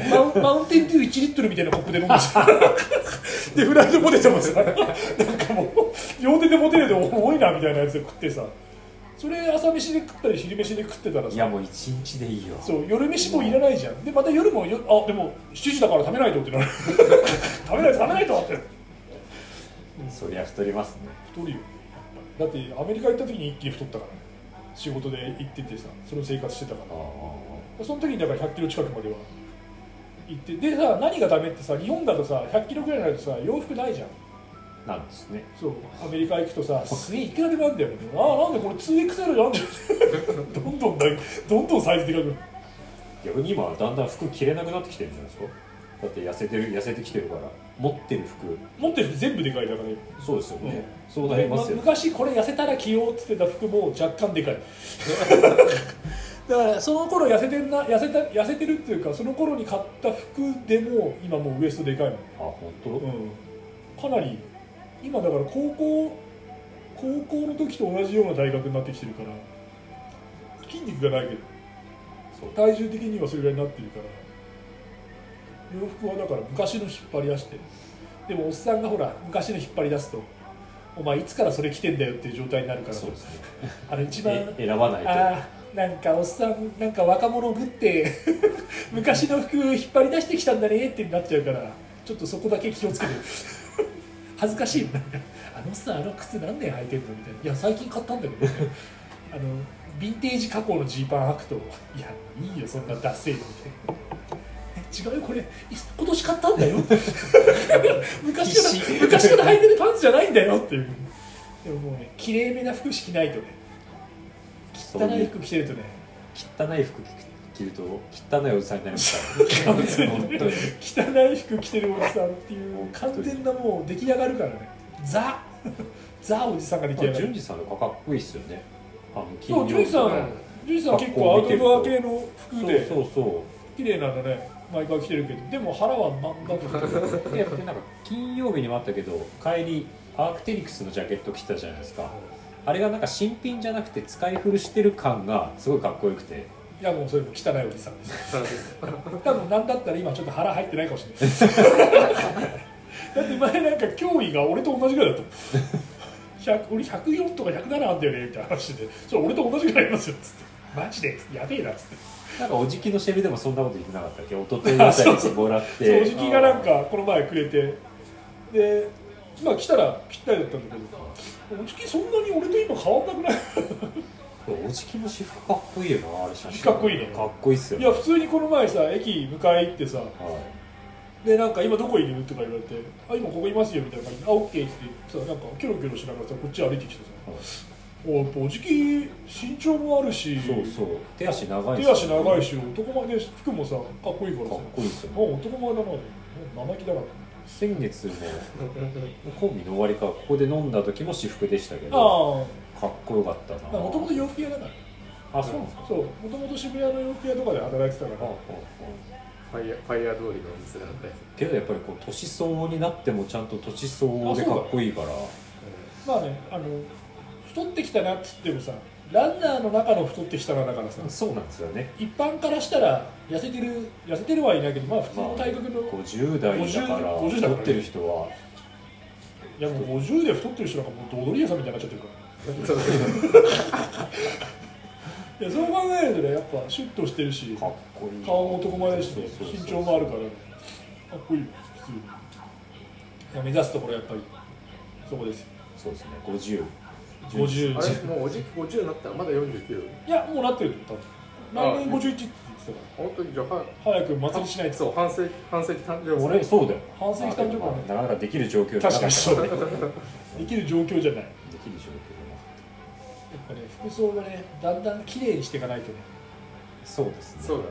マウンマウンテンデュー1リットルみたいなコップで飲んでさ。でフライドポテトもさなんかもう両手で持てるで重いなみたいなやつで食ってさそれ朝飯で食ったり昼飯で食ってたらさ。いやもう一日でいいよ。そう夜飯もいらないじゃん。でまた夜もよあでも7時だから食べないとってなる。食べないと食べないとって。そりゃ太りますね。太るよだってアメリカ行った時に一気に太ったからね。仕事で行っててさその生活してたから。その時にだから100キロ近くまでは行ってでさ何がダメってさ日本だとさ100キロぐらいになるとさ洋服ないじゃんなんですね。そう。アメリカ行くとさ すげえいくらでもあるんだよね。ああなんでこれ 2XL なんだよ どんどんだどんどんサイズでかくなる。逆に今はだんだん服着れなくなってきてるんじゃないですか。だって痩せてる痩せてきてるから。持ってる服。持ってる服全部でかいだからね。そうですよね、うん。そうなりますよ、ま昔これ痩せたら着ようっつってた服も若干でかい。だからその頃痩せてんな痩せた痩せてるっていうかその頃に買った服でも今もうウエストでかいもんあ本当、うん、かなり今だから高校高校の時と同じような体格になってきてるから筋肉がないけど体重的にはそれぐらいになってるから洋服はだから昔の引っ張り出してでもおっさんがほら昔の引っ張り出すとお前いつからそれ着てんだよっていう状態になるからそうですね。あの一番え選ばないと。なんかおっさんなんか若者ぶって 昔の服引っ張り出してきたんだねってなっちゃうからちょっとそこだけ気をつけて恥ずかしい。あのさあの靴何年履いてんのみたいな。いや最近買ったんだけど、ね、あのヴィンテージ加工のジーパン履くといやいいよそんなダッセーのみたいな。え違うよこれい今年買ったんだよ。昔から昔から履いてるパンツじゃないんだよっていう。でももうね綺麗めな服着ないとね。汚い服着てるとね。汚い服着ると汚いおじさんになりますから、ね、本当に汚い服着てるおじさんっていう完全なもう出来上がるからね。ザ。ザおじさんが出来上がる。淳二さんのかかっこいいっすよね。あのそうジュンさんんジュンさん結構アウトドア系の服でそうそう綺麗なのね。毎回着てるけど。でも腹はまんまとででなんか金曜日にもあったけど帰りアークテリクスのジャケット着てたじゃないですか。あれがなんか新品じゃなくて使い古してる感がすごいかっこよくていやもうそれも汚いおじさんです。多分なんだったら今ちょっと腹入ってないかもしれない。だって前なんか脅威が俺と同じぐらいだった100俺104とか107あんだよねみたいな話で「それ俺と同じぐらいありますよ」っつって「マジで?」やべえな」っつって。なんかおじきのシェルでもそんなこと言ってなかったっけ？一昨日あたりにもらっそうておじきがなんかこの前くれて。でまあ来たらぴったりだったんだけど。おじきそんなに俺と今変わんなくない？おじきの私服かっこいいよなあれ写真。かっこいいね。かっこいいっすよいや普通にこの前さ駅迎え行ってさはい。でなんか今どこいる？とか言われて「あ今ここいますよ」みたいな感じで「あオッケー」って言ってさなんかキョロキョロしながらさこっち歩いてきてさおやっぱおじき身長もあるしそうそう。手足長いっす手足長いし男前で服もさかっこいいからかっさこいいっすよね。男前だな生意気だなと先月 もコンビの終わりかここで飲んだ時も私服でしたけど。あかっこよかったな。あもともと洋服屋だから。あそうなんですか？そう。もともと渋谷の洋服屋とかで働いてたから。あああファイヤーファイヤー通りのお店なんで、けどやっぱりこう年相応になってもちゃんと年相応でかっこいいから。まあねあの太ってきたなっつってもさランナーの中の太ってきたなだからさ。そうなんですよね。一般からしたら痩せてる痩せてるはいないけどまあ普通の体格の、い50代だから50 50だからね。太ってる人は。やもう50で太ってる人なんかもうドドリ屋さんみたいになっちゃってるからいやそう考えるとねやっぱシュッとしてるしかっこいい。顔も男前だし身長もあるからね。かっこいいよ普通に。いや目指すところやっぱりそこですよ。そうですね50 50あれ？もうおじき50になったらまだ49いやもうなってると多分。来年51って言ってたか本当にじゃあ早く祭りしないと。そう半世紀半世紀誕生日。俺そうだよ。半世紀誕生日はね。なかなかできる状況じゃな確かにそう。できる状況じゃない。できる状況。じゃなかっ服装がねだんだん綺麗にしていかないとね。そうですね。そうだ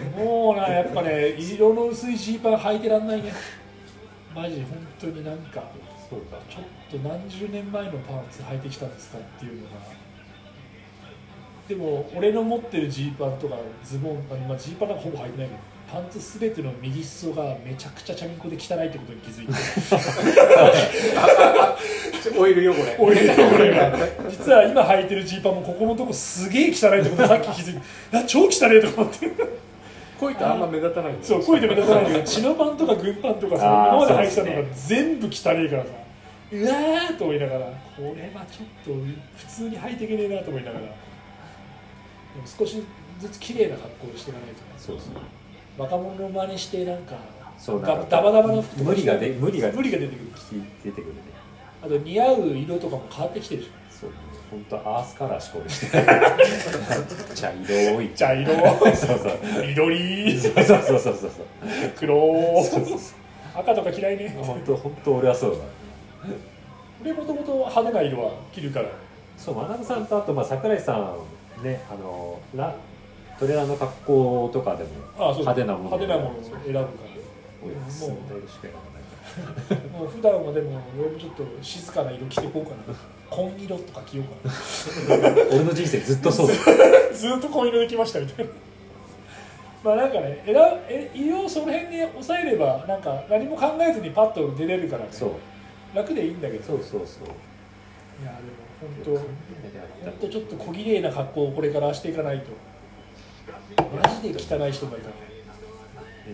ね。もうなやっぱね色の薄いジーパン履いてらんないね。マジで本当になんかそうだちょっと何十年前のパンツ履いてきたんですかっていうのが。でも俺の持ってるジーパンとかズボンあの、まあ、ジーパンなんかほぼ履いてないけどパンツすべての右裾がめちゃくちゃチャリンコで汚いってことに気づいて。オイル汚れ。俺俺が。実は今履いてるジーパンもここのとこすげえ汚いってことさっき気づいて。な超汚いとか思って。こういったあんま目立たないそう声で目立たないけど 血のパンとか軍パンとかさあー今まで履いてたのが全部汚いからさ。うわーと思いながらこれはちょっと普通に履いていけねえなと思いながら。でも少しずつ綺麗な格好をしていかないとね。そうそう若者の真似してなんかそうダダバダバの服とか無理がで無理が無理が出てくる。出てくるね。あと似合う色とかも変わってきてるじそう本当アースカラーしか俺して 茶色い。茶色。そうそう。緑。そうそうそうそうそう。そう黒そうそう。赤とか嫌いね。本当本当俺はそうだ。俺もともと派手な色は着るから。そう学さんとあとまあ桜井さんねあのラトレーラーの格好とかでも派手なもの派手なものを選ぶから。俺はすんだ色しか選ばないからもう普段はでも俺もちょっと静かな色着てこうかな。紺色とか着ようかな。俺の人生ずっとそう ずっと紺色で来ましたみたいな。まあなんかね選え色をその辺に抑えればなんか何も考えずにパッと出れるからね。楽でいいんだけど。そうそうそう。いやでも本当本当ちょっと小綺麗な格好をこれからしていかないとマジで汚い人がいたね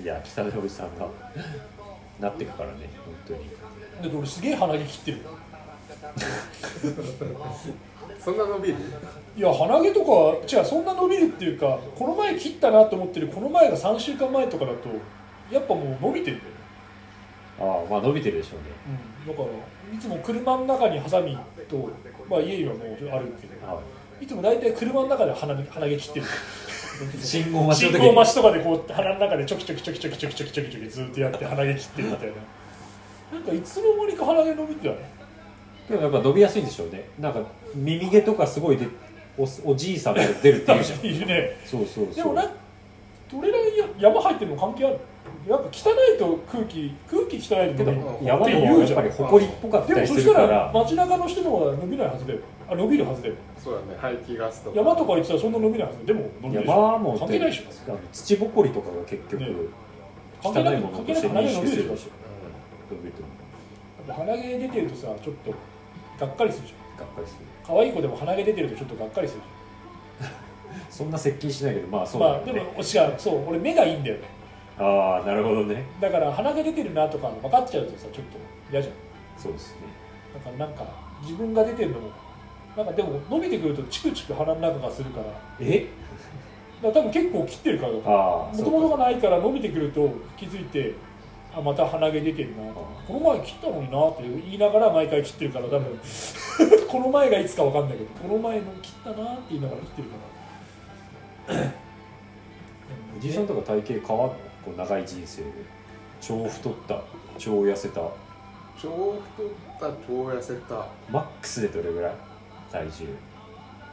いや北のおじさんがなってくからね本当に。だって俺すげえ鼻毛切ってるそんな伸びる？いや鼻毛とか違うそんな伸びるっていうかこの前切ったなと思ってるこの前が3週間前とかだとやっぱもう伸びてるんだよね。ああまあ伸びてるでしょうね。うん、だからいつも車の中にハサミと、まあ、家にはもうあるけどはい。つも大体車の中で鼻毛鼻毛切ってる。い 信号待ち信の時に。号待ちとかでこう鼻の中でちょきちょきちょきちょきちょきちょきちょきちょきずっとやって鼻毛切ってるみたいななんかいつの間にか鼻毛伸びてたねでもやっぱ伸びやすいんでしょうねなんか耳毛とかすごいでおおじいさんが出るっていうじゃんいるねそうそうそうでもなんどれぐらい山入ってるの関係あるなんか汚いと空気空気汚いとけどね山の方がやっぱり埃っぽかったりすでもそしたるからら街中の人の方が伸びないはずだよあ伸びるはずだよ。そうだね。排気ガスとか。山とか行ってたらそんな伸びないはずでも伸びるでし。ょ山も関係ないでし。ょあの土ぼこりとかが結局、ね汚関係ないいものとして認識するでしょ伸びるとやっぱ鼻毛出てるとさちょっとがっかりするじゃん。がっかりする。可愛い子でも鼻毛出てるとちょっとがっかりするそんな接近しないけどまあじゃんまあそうだよね、でも違うそう俺目がいいんだよね。ああなるほどね。だから鼻毛出てるなとか分かっちゃうとさちょっと嫌じゃん。そうですね。だからなんか自分が出てるのもなんかでも伸びてくるとチクチク鼻の中がするから。だかえら多分結構切ってるから。もともとがないから伸びてくると気づいてあまた鼻毛出てるな。とこの前切ったのになって言いながら毎回切ってるから多分。この前がいつか分かんないけどこの前の切ったなって言いながら切ってるから。おじいさんとか体型変わるのこう長い人生で。超太った超痩せた。超太った超痩せた。マックスでどれぐらい？体重。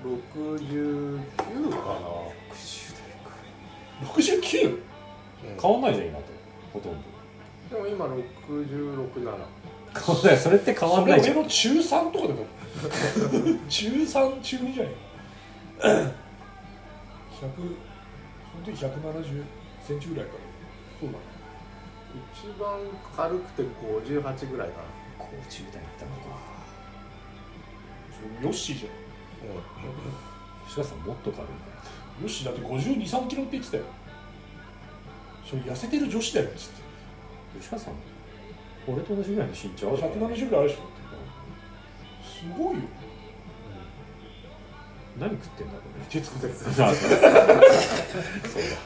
69か60代か 69? な、変わんないじゃん今と。ほとんど。でも今667変わんない。それって変わそれんないじゃん。俺の中3とかだよ 中3中2じゃない？100その時170センチぐらいかな。そうだね。一番軽くて58ぐらいか50代いったのか。それヨッシーじゃん。な、吉川さんもっと軽い。か ヨッシーだって5 2 3キロって言ってたよ。それ痩せてる女子だよっつって。ら吉川さん俺と同じぐらいの身長あるから170ぐらいあるでしょ。すごいよ。何食ってんだろうね鉄く鉄あそうそう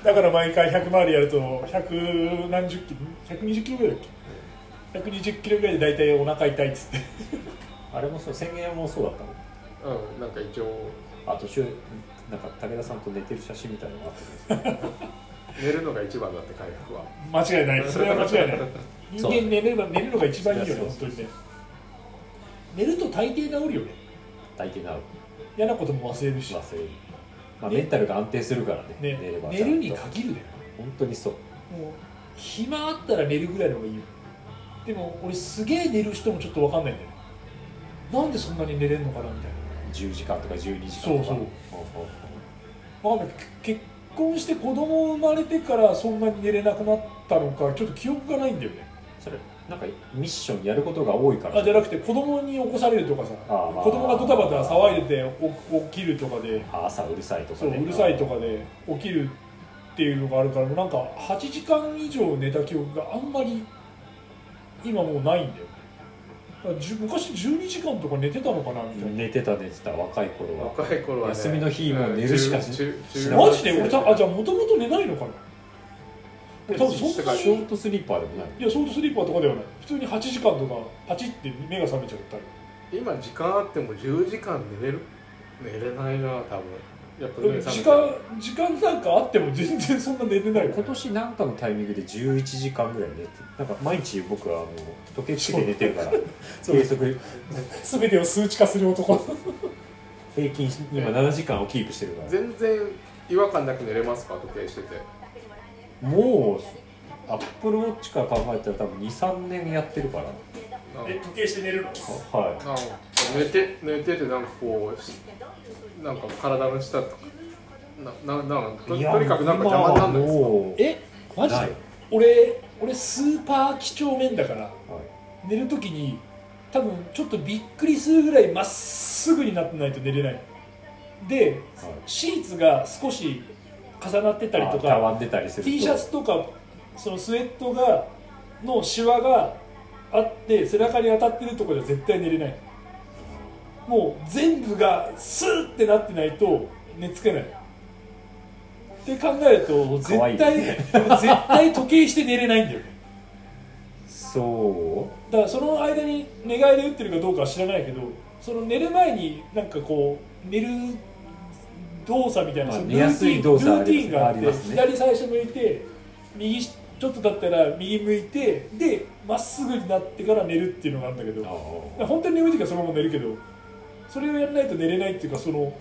だだから毎回100マイルやると100何十キロ？120キロぐらいだっけ？120キロぐらいで大体お腹痛いっつってあれもそう宣言もそうだったの？うん、なんか一応。あ途中なんか武田さんと寝てる写真みたいなのがあったんです寝るのが一番だって回復は。間違いない。それは間違いない。人間寝れば寝るのが一番いいよね本当にね。寝ると大抵治るよね。大抵なる。嫌なことも忘れるし、忘れる、まあ、ね。メンタルが安定するからねね。寝れば。寝るにちゃんと限るだよ。本当にそう。もう暇あったら寝るぐらいの方がいいよ。でも俺すげえ寝る人もちょっと分かんないんだよねなんでそんなに寝れんのかなみたい10時間とか12時間とか。そうそう。かんないけ結婚して子供生まれてからそんなに寝れなくなったのかちょっと記憶がないんだよね。それなんかミッションやることが多いから。あじゃなくて子供に起こされるとかさ。子供がドタバタ騒いでてお起きるとかで。あ朝うるさいとかね。そううるさいとかで起きるっていうのがあるからもうなんか8時間以上寝た記憶があんまり今もうないんだよね昔12時間とか寝てたのかなみたいな、寝てた寝てた若い頃は。若い頃はね。休みの日も寝るしかしマジで？俺たあじゃあもともと寝ないのかな？俺多分そショートスリーパーでもない。いやショートスリーパーとかではない。普通に8時間とかパチって目が覚めちゃうタイプ今時間あっても10時間寝れる？寝れないな多分やっぱ目覚め時ちゃう間時間なんかあっても全然そんな寝れない。よ今年なんかのタイミングで11時間ぐらい寝てなんか毎日僕はあの時計つけて寝てるから。そう。計測。全てを数値化する男。平均今7時間をキープしてるから。全然違和感なく寝れますか？時計してて。もうアップルウォッチから考えたら多分23年やってるから。なんか。え時計して寝るの？はなんか寝て寝ててなんかこうしなんか体の下とか。なななんかといとにかくなんか邪魔にならないですか？もうえマジない。で俺俺スーパー几帳面だからはい。寝るときに多分ちょっとびっくりするぐらいまっすぐになってないと寝れない。でシーツが少し重なってたりとかあたわんでたりすると。T シャツとかそのスウェットがのシワがあって背中に当たってるところじゃ絶対寝れないもう全部がスーってなってないと寝つけない。って考えると絶対絶対時計して寝れないんだよね。そだからその間に寝返り打ってるかどうかは知らないけどその寝る前になんかこう寝る動作みたいな、まあ寝やすい動作ルーティンがあってね。左最初向いて右ちょっとだったら右向いてでまっすぐになってから寝るっていうのがあるんだけど。本当に眠い時はそのまま寝るけどそれをやらないと寝れないっていうかその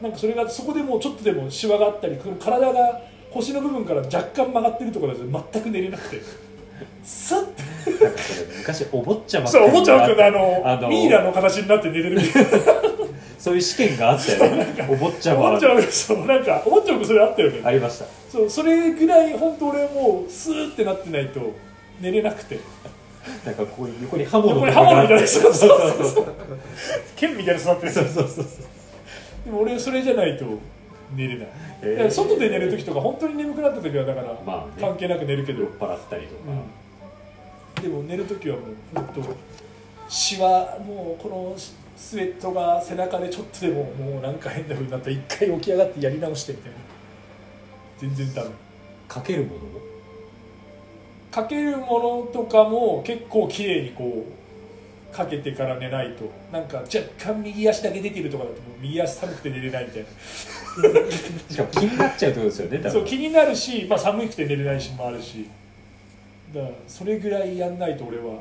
なんかそれがそこでもうちょっとでもシワがあったりこの体が腰の部分から若干曲がってるところだと全く寝れなくて。スッて昔お坊ちゃまそう思っちゃうけどあのあのミイラの形になって寝てる。そういう試験があったよねお坊ちゃま思っちゃうそうなんか思っちゃうそれあったよね。ありました。そうそれぐらい本当俺もうスーってなってないと寝れなくて なんかこう横に刃物これ刃物みたいな。そうそうそう。そう剣みたいな育ってる。そうそうそうでも俺それじゃないと寝れない、えー。外で寝る時とか本当に眠くなった時はだからまあね。関係なく寝るけど、酔っ払ったりとか、うん。でも寝る時はもう本当シワもうこのスウェットが背中でちょっとでももうなんか変な風になったら一回起き上がってやり直してみたいな。全然ダメ。かけるもの？かけるものとかも結構綺麗にこうかけてから寝ないと。なんか若干右足だけ出てるとかだと右足寒くて寝れないみたいしかも気になっちゃうってことですよね多分。なそう気になるし、まあ、寒くて寝れないしもあるし。だからそれぐらいやんないと俺は。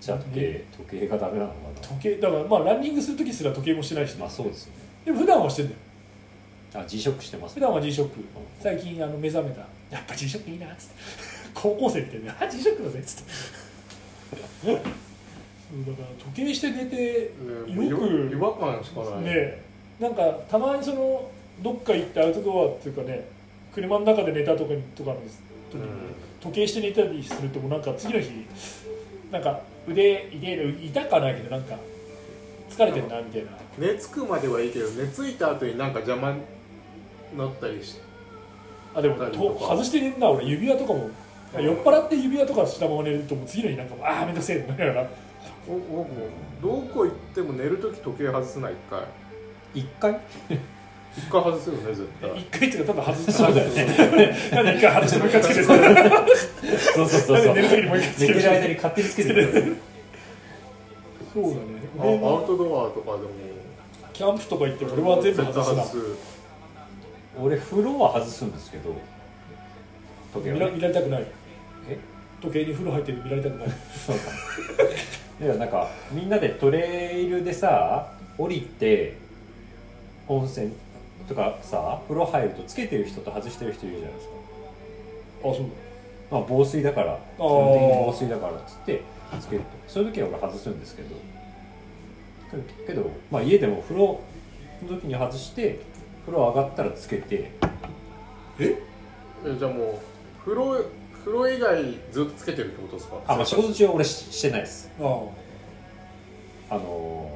じゃあ時計時計がダメなのかな。時計だからまあランニングする時すら時計もしてないしね。まあそうですよね。でも普段はしてんだよ。あ G ショックしてます普段は G ショック最近あの目覚めた。やっぱ G ショックいいなっつって高校生みたいな。あックだぜっつって。だから時計して寝てねよく違和感しかない。ねなんかたまにそのどっか行ってアウトドアっていうかね車の中で寝たとかにとかの時に時計して寝たりするともうなんか次の日なんか腕痛かないけどなんか疲れてんなみたいな。寝つくまではいいけど寝ついた後になんか邪魔になったりしあでもと外して寝んな俺。指輪とかも酔っ払って指輪とかしたまま寝るともう次の日なんかもうああめんどくせえってなるから。お僕も。どこ行っても寝る時時計外すな一回。一回？一回外すよね絶対。一回っていうかただ外してそうだよね。なんで一回外してもう一回つけてる。そうそうそうそう。寝る時にもう一回つける寝てる間に勝手につけてる。そうだね。アウトドアとかでも。キャンプとか行っても俺は全部外すな。俺風呂は外すんですけど。時計見らはね。見られたくない。え時計に風呂入ってるの見られたくない。そうか。いやなんかみんなでトレイルでさ降りて温泉とかさ風呂入るとつけてる人と外してる人いるじゃないですか。あそう。まあ防水だから。基本的に防水だからっつってつけると。そういう時は俺外すんですけど。けど、まあ、家でも風呂の時に外して風呂上がったらつけて。え？えじゃあもう風呂風呂以外ずっとつけてるってことですか？あ、まあ、仕事中は俺ししてないです。ああ。あの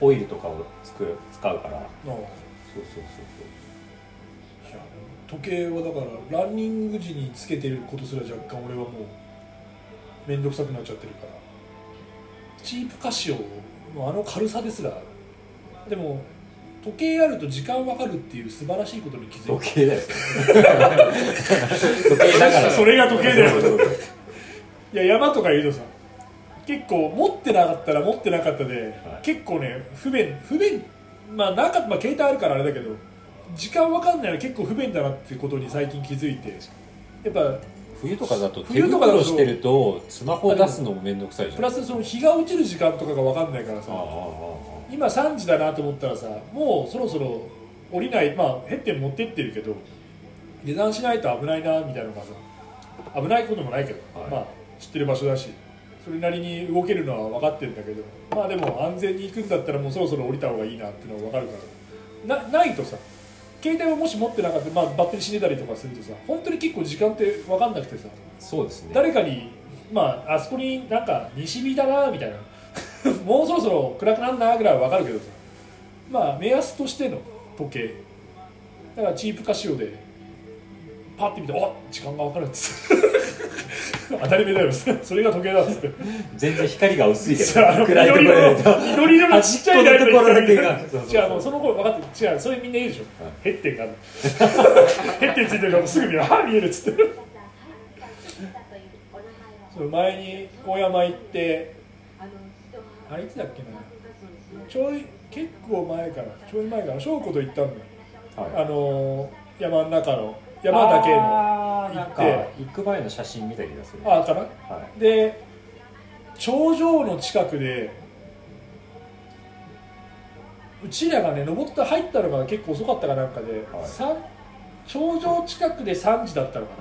ーオイルとかをつく使うから。ああ。そうそうそういや時計はだからランニング時につけてることすら若干俺はもう面倒くさくなっちゃってるから。チープカシオのあの軽さですらでも時計あると時間わかるっていう素晴らしいことに気づい時計だよ時計だから。それが時計だよ。いや山とか言うとさ結構持ってなかったら持ってなかったで、はい。結構ね不便不便まあなんか、まあ、携帯あるからあれだけど時間わかんないの結構不便だなってことに最近気づいてやっぱ冬とかだと手冬とかだと袋してるとスマホ出すのも面倒くさいじゃん。プラスその日が落ちる時間とかが分かんないからさ今3時だなと思ったらさもうそろそろ降りないまあヘッテン持ってってるけど下山しないと危ないなみたいなのがさ危ないこともないけど、はい。まあ知ってる場所だしそれなりに動けるのは分かってるんだけどまあでも安全に行くんだったらもうそろそろ降りた方がいいなっていうのは分かるから。なないとさ携帯をもし持ってなかったら、まあ、バッテリー死んでたりとかするとさ本当に結構時間って分かんなくてさそうですね。誰かにまああそこになんか西日だなみたいな もうそろそろ暗くなんなぐらいは分かるけどさ。まあ目安としての時計。だからチープカシオで。パッて見て「あ時間が分かる」っつって。当たり前だよそれが時計だっつって。全然光が薄いけど暗いところで緑色のちっちゃいライト端っこのところだけが。違うもうその頃分かって違うそれみんな言うでしょ、はい。ヘッテンがヘッテンついてるからすぐ見るあ見えるっつって。そう前に大山行ってあいつだっけな。ちょい結構前からちょい前から翔子と行ったんだよ。はい。あのー山の中の山だけの行って。行く前の写真見た気がする。あかな？はで頂上の近くでうちらがね登った入ったのが結構遅かったかなんかで、はい。三頂上近くで3時だったのか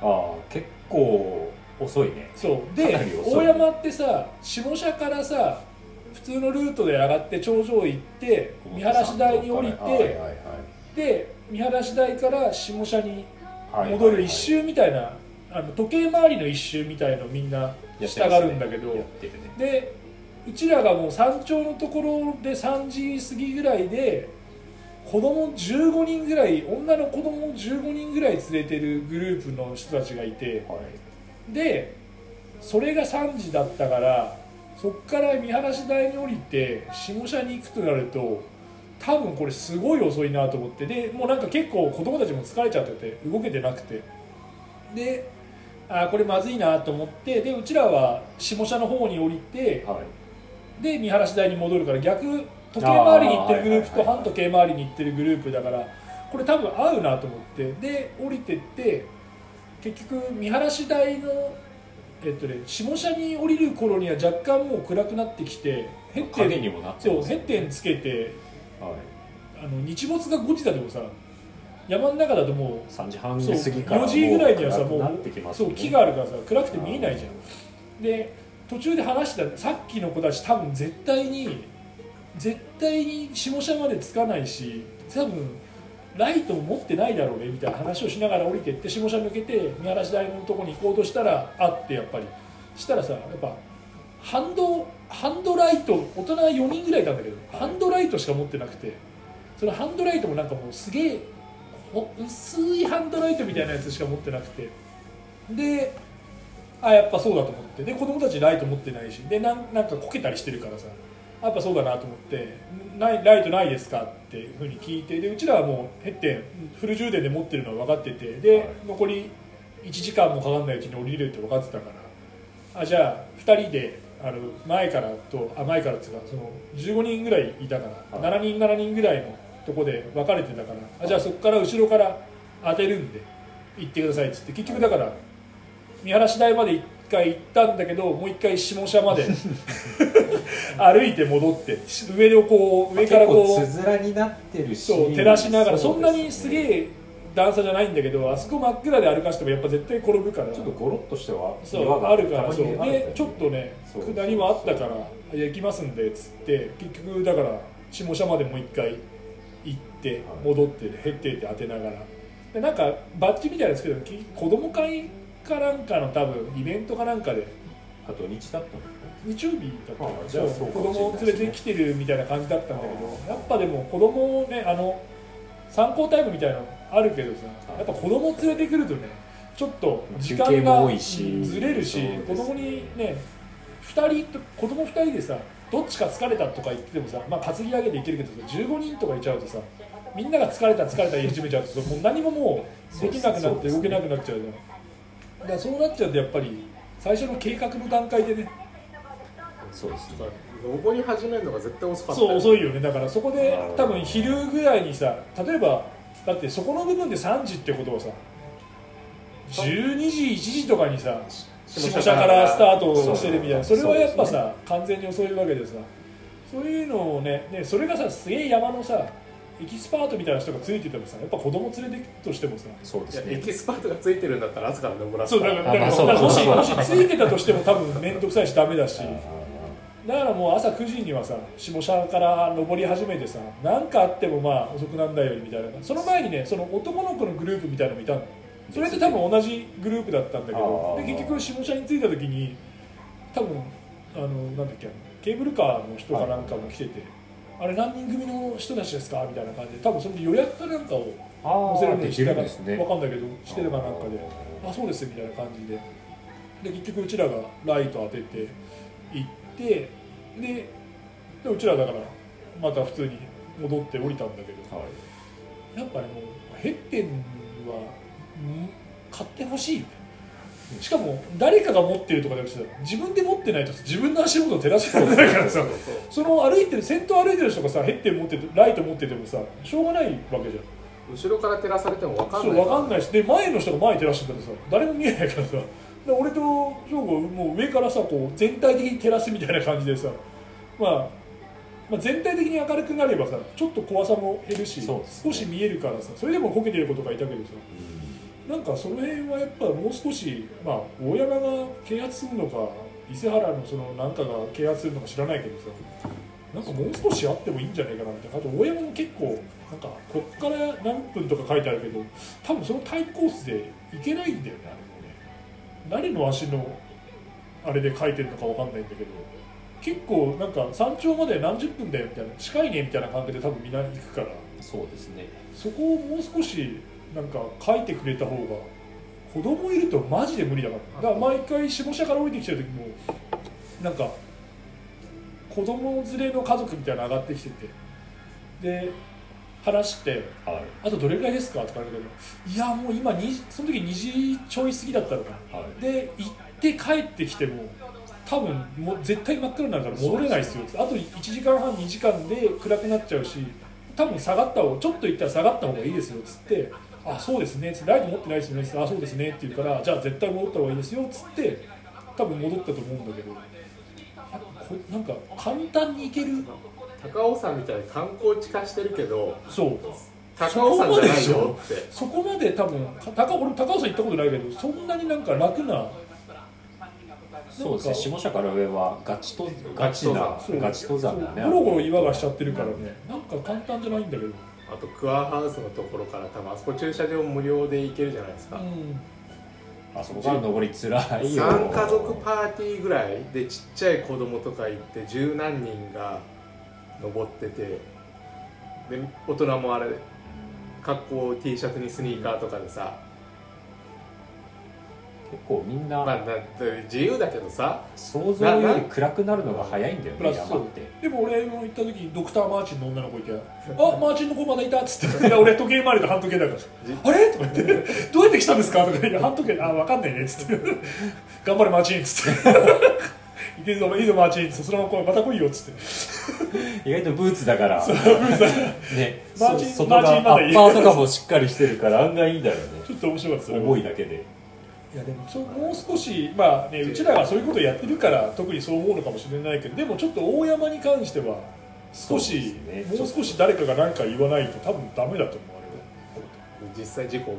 な。ああ結構遅いね。そう。で大山ってさ下社からさ普通のルートで上がって頂上行って見晴らし台に降りて、はいはいはい。で見晴らし台から下社にはい戻る一周みたいな、あの時計回りの一周みたいのみんなしたがるんだけど、やってるね。でうちらがもう山頂のところで3時過ぎぐらいで子供15人ぐらい女の子供15人ぐらい連れてるグループの人たちがいてはいでそれが3時だったからそっから見晴らし台に降りて下社に行くとなると多分これすごい遅いなと思ってでもうなんか結構子供たちも疲れちゃってて動けてなくて。であーこれまずいなと思ってでうちらは下社の方に降りてはい。で見晴らし台に戻るから逆時計回りに行ってるグループと反時計回りに行ってるグループだからこれ多分合うなと思ってで降りてって結局見晴らし台のえっとね下社に降りる頃には若干もう暗くなってきてヘッテン影にもなってます。そうヘッテンつけてはい。あの日没が5時だでもさ山の中だとも3時半過ぎから4時ぐらいにはさももうね。そう木があるからさ暗くて見えないじゃん。で途中で話してたさっきの子たち多分絶対に絶対に下社まで着かないし多分ライトも持ってないだろうねみたいな話をしながら降りてって下社抜けて見晴らし台のとこに行こうとしたらあってやっぱり。したらさやっぱハンドハンドライト大人4人ぐらいいたんだけどハンドライトしか持ってなくてそのハンドライトもなんかもうすげえ薄いハンドライトみたいなやつしか持ってなくてであやっぱそうだと思って。で子供たちライト持ってないし。でなんなんかこけたりしてるからさ。やっぱそうだなと思って「ないライトないですか?」っていうふうに聞いてでうちらはもう減ってフル充電で持ってるのは分かっててで、はい残り1時間もかかんないうちに降りれるって分かってたからあじゃあ2人であの前からとあ前からっていうかその15人ぐらいいたから、はい7人7人ぐらいのとこで分かれてたからあじゃあそこから後ろから当てるんで行ってくださいっつって結局だから見晴らし台まで回行ったんだけどもう一回下社まで 歩いて戻って上をこう上からこうつづらになってるし。そう照らしながらそ,、うんなにすげえ段差じゃないんだけどあそこ真っ暗で歩かしてもやっぱ絶対転ぶから。ちょっとゴロッとしてはそうあるからそう。でちょっとね下りもあったから「いや行きますんで」っつって結局だから下社までもう一回行って戻ってへってって当てながら。でなんかバッジみたいなのつけた時子供会かなんかの多分イベントかなんかであと日だったの日曜日だったかあらじゃあ子供を連れてきてるみたいな感じだったんだけどやっぱでも子供をねあの参考タイムみたいなのあるけどさやっぱ子供を連れてくるとねちょっと時間が多いしずれるし子供にね2人と子供2人でさどっちか疲れたとか言っててもさ、まあ、担ぎ上げていけるけどさ15人とかいちゃうとさみんなが疲れた疲れた言い始めちゃうとさもう何ももうできなくなって動けなくなっちゃうじゃんだからそうなっちゃうとやっぱり最初の計画の段階でね。そうですね。登り始めるのが絶対遅かったよそう遅いよね。だからそこで多分昼ぐらいにさ例えばだってそこの部分で3時ってことはさ12時1時とかにさ下社からスタートしてるみたいな。それはやっぱさ完全に遅いわけでさ。そういうのをねねそれがさすげえ山のさエキスパートみたいな人がついててもさやっぱ子供連れてくとしてもさそうですね。キスパートがついてるんだったら朝から登らせたそうだからもしもしついてたとしても多分面倒くさいしダメだし。あだからもう朝9時にはさ下社から登り始めてさ何かあってもまあ遅くなんだよみたいな。その前にねその男の子のグループみたいなのもいたの。それって多分同じグループだったんだけどで結局下社に着いた時に多分あのなんだっけケーブルカーの人かなんかも来てて、あれ何人組の人たちですか？みたいな感じで多分それで予約かなんかをあ載せるようできにしてたかるんですね。わかんないけどしてたかなんかであそうですみたいな感じで。で結局うちらがライト当てて行ってででうちらだからまた普通に戻って降りたんだけど。はい。やっぱねもうヘッテンはん買ってほしいよしかも誰かが持ってるとかじゃなくてさ自分で持ってないと自分の足元を照らせられないからさ。その歩いてる先頭歩いてる人がさヘッテン持っててライト持っててもさしょうがないわけじゃん。後ろから照らされても分かんないそう分かんないし。で前の人が前に照らしてたらさ誰も見えないからさ。で俺と翔吾はもう上からさこう全体的に照らすみたいな感じでさ、まあ、まあ全体的に明るくなればさちょっと怖さも減るし、ね。少し見えるからさそれでもこけてる子とかいたけどさなんかその辺はやっぱもう少し、まあ、大山が啓発するのか伊勢原のそのなんかが啓発するのか知らないけどさなんかもう少しあってもいいんじゃないかなみたいな。あと大山も結構なんかこっから何分とか書いてあるけど多分そのタイムコースで行けないんだよねあれもね。誰の足のあれで書いてるのかわかんないんだけど。結構なんか山頂まで何十分だよみたいな近いねみたいな感じで多分みんな行くから。そうですね。そこをもう少しなんか書いてくれた方が子供いるとマジで無理だからだから毎回下社から降りてきてる時もなんか子供連れの家族みたいなの上がってきててで話してはい「あとどれぐらいですか?」とか言われるけど「いやもう今2時その時2時ちょい過ぎだったのかな」はい。で行って帰ってきても多分もう絶対真っ暗になるから戻れないですよあと1時間半2時間で暗くなっちゃうし多分下がった方ちょっと行ったら下がった方がいいですよっつって「あそうですね」ライト持ってないですよね」あそうですね」って言うから「じゃあ絶対戻った方がいいですよ」っつって多分戻ったと思うんだけど。なんか簡単に行ける。高尾山みたいに観光地化してるけどそう。高尾山じゃないよって。そこまで多分か高俺高尾山行ったことないけどそんなになんか楽なそうですね。下社から上はガチとガチなガチ登山だね。ゴロゴロ岩がしちゃってるからね。なんか簡単じゃないんだけど、あとクアハウスのところから多分あそこ駐車場無料で行けるじゃないですか、あそこから登りつらいよ。3家族パーティーぐらいでちっちゃい子供とか行って十何人が登っててで大人もあれ格好 T シャツにスニーカーとかでさ、結構みんなまあ、だって自由だけどさ。想像より暗くなるのが早いんだよねプラス。山って。でも俺も行った時ドクター・マーチンの女の子いて「あマーチンの子まだいた」っつって「いや俺時計回りと半時計だから」あれ?」とか言って「どうやって来たんですか?」とか言って「半時計。あ分かんないね」っつって「頑張れマーチン」っつって「いけるぞいいぞマーチン」っつって「そのまま来いまた来いよ」っつって。意外とブーツだから。ね。マーチンそ外がマーチンまだいいアッパーとかもしっかりしてるから案外いいんだよね。ちょっと面白かったそれ重いだけでいやでももう少しまあねう。ちらがそういうことをやってるから特にそう思うのかもしれないけどでもちょっと大山に関しては少し、ね。もう少し誰かが何か言わないと多分ダメだと思う実際事故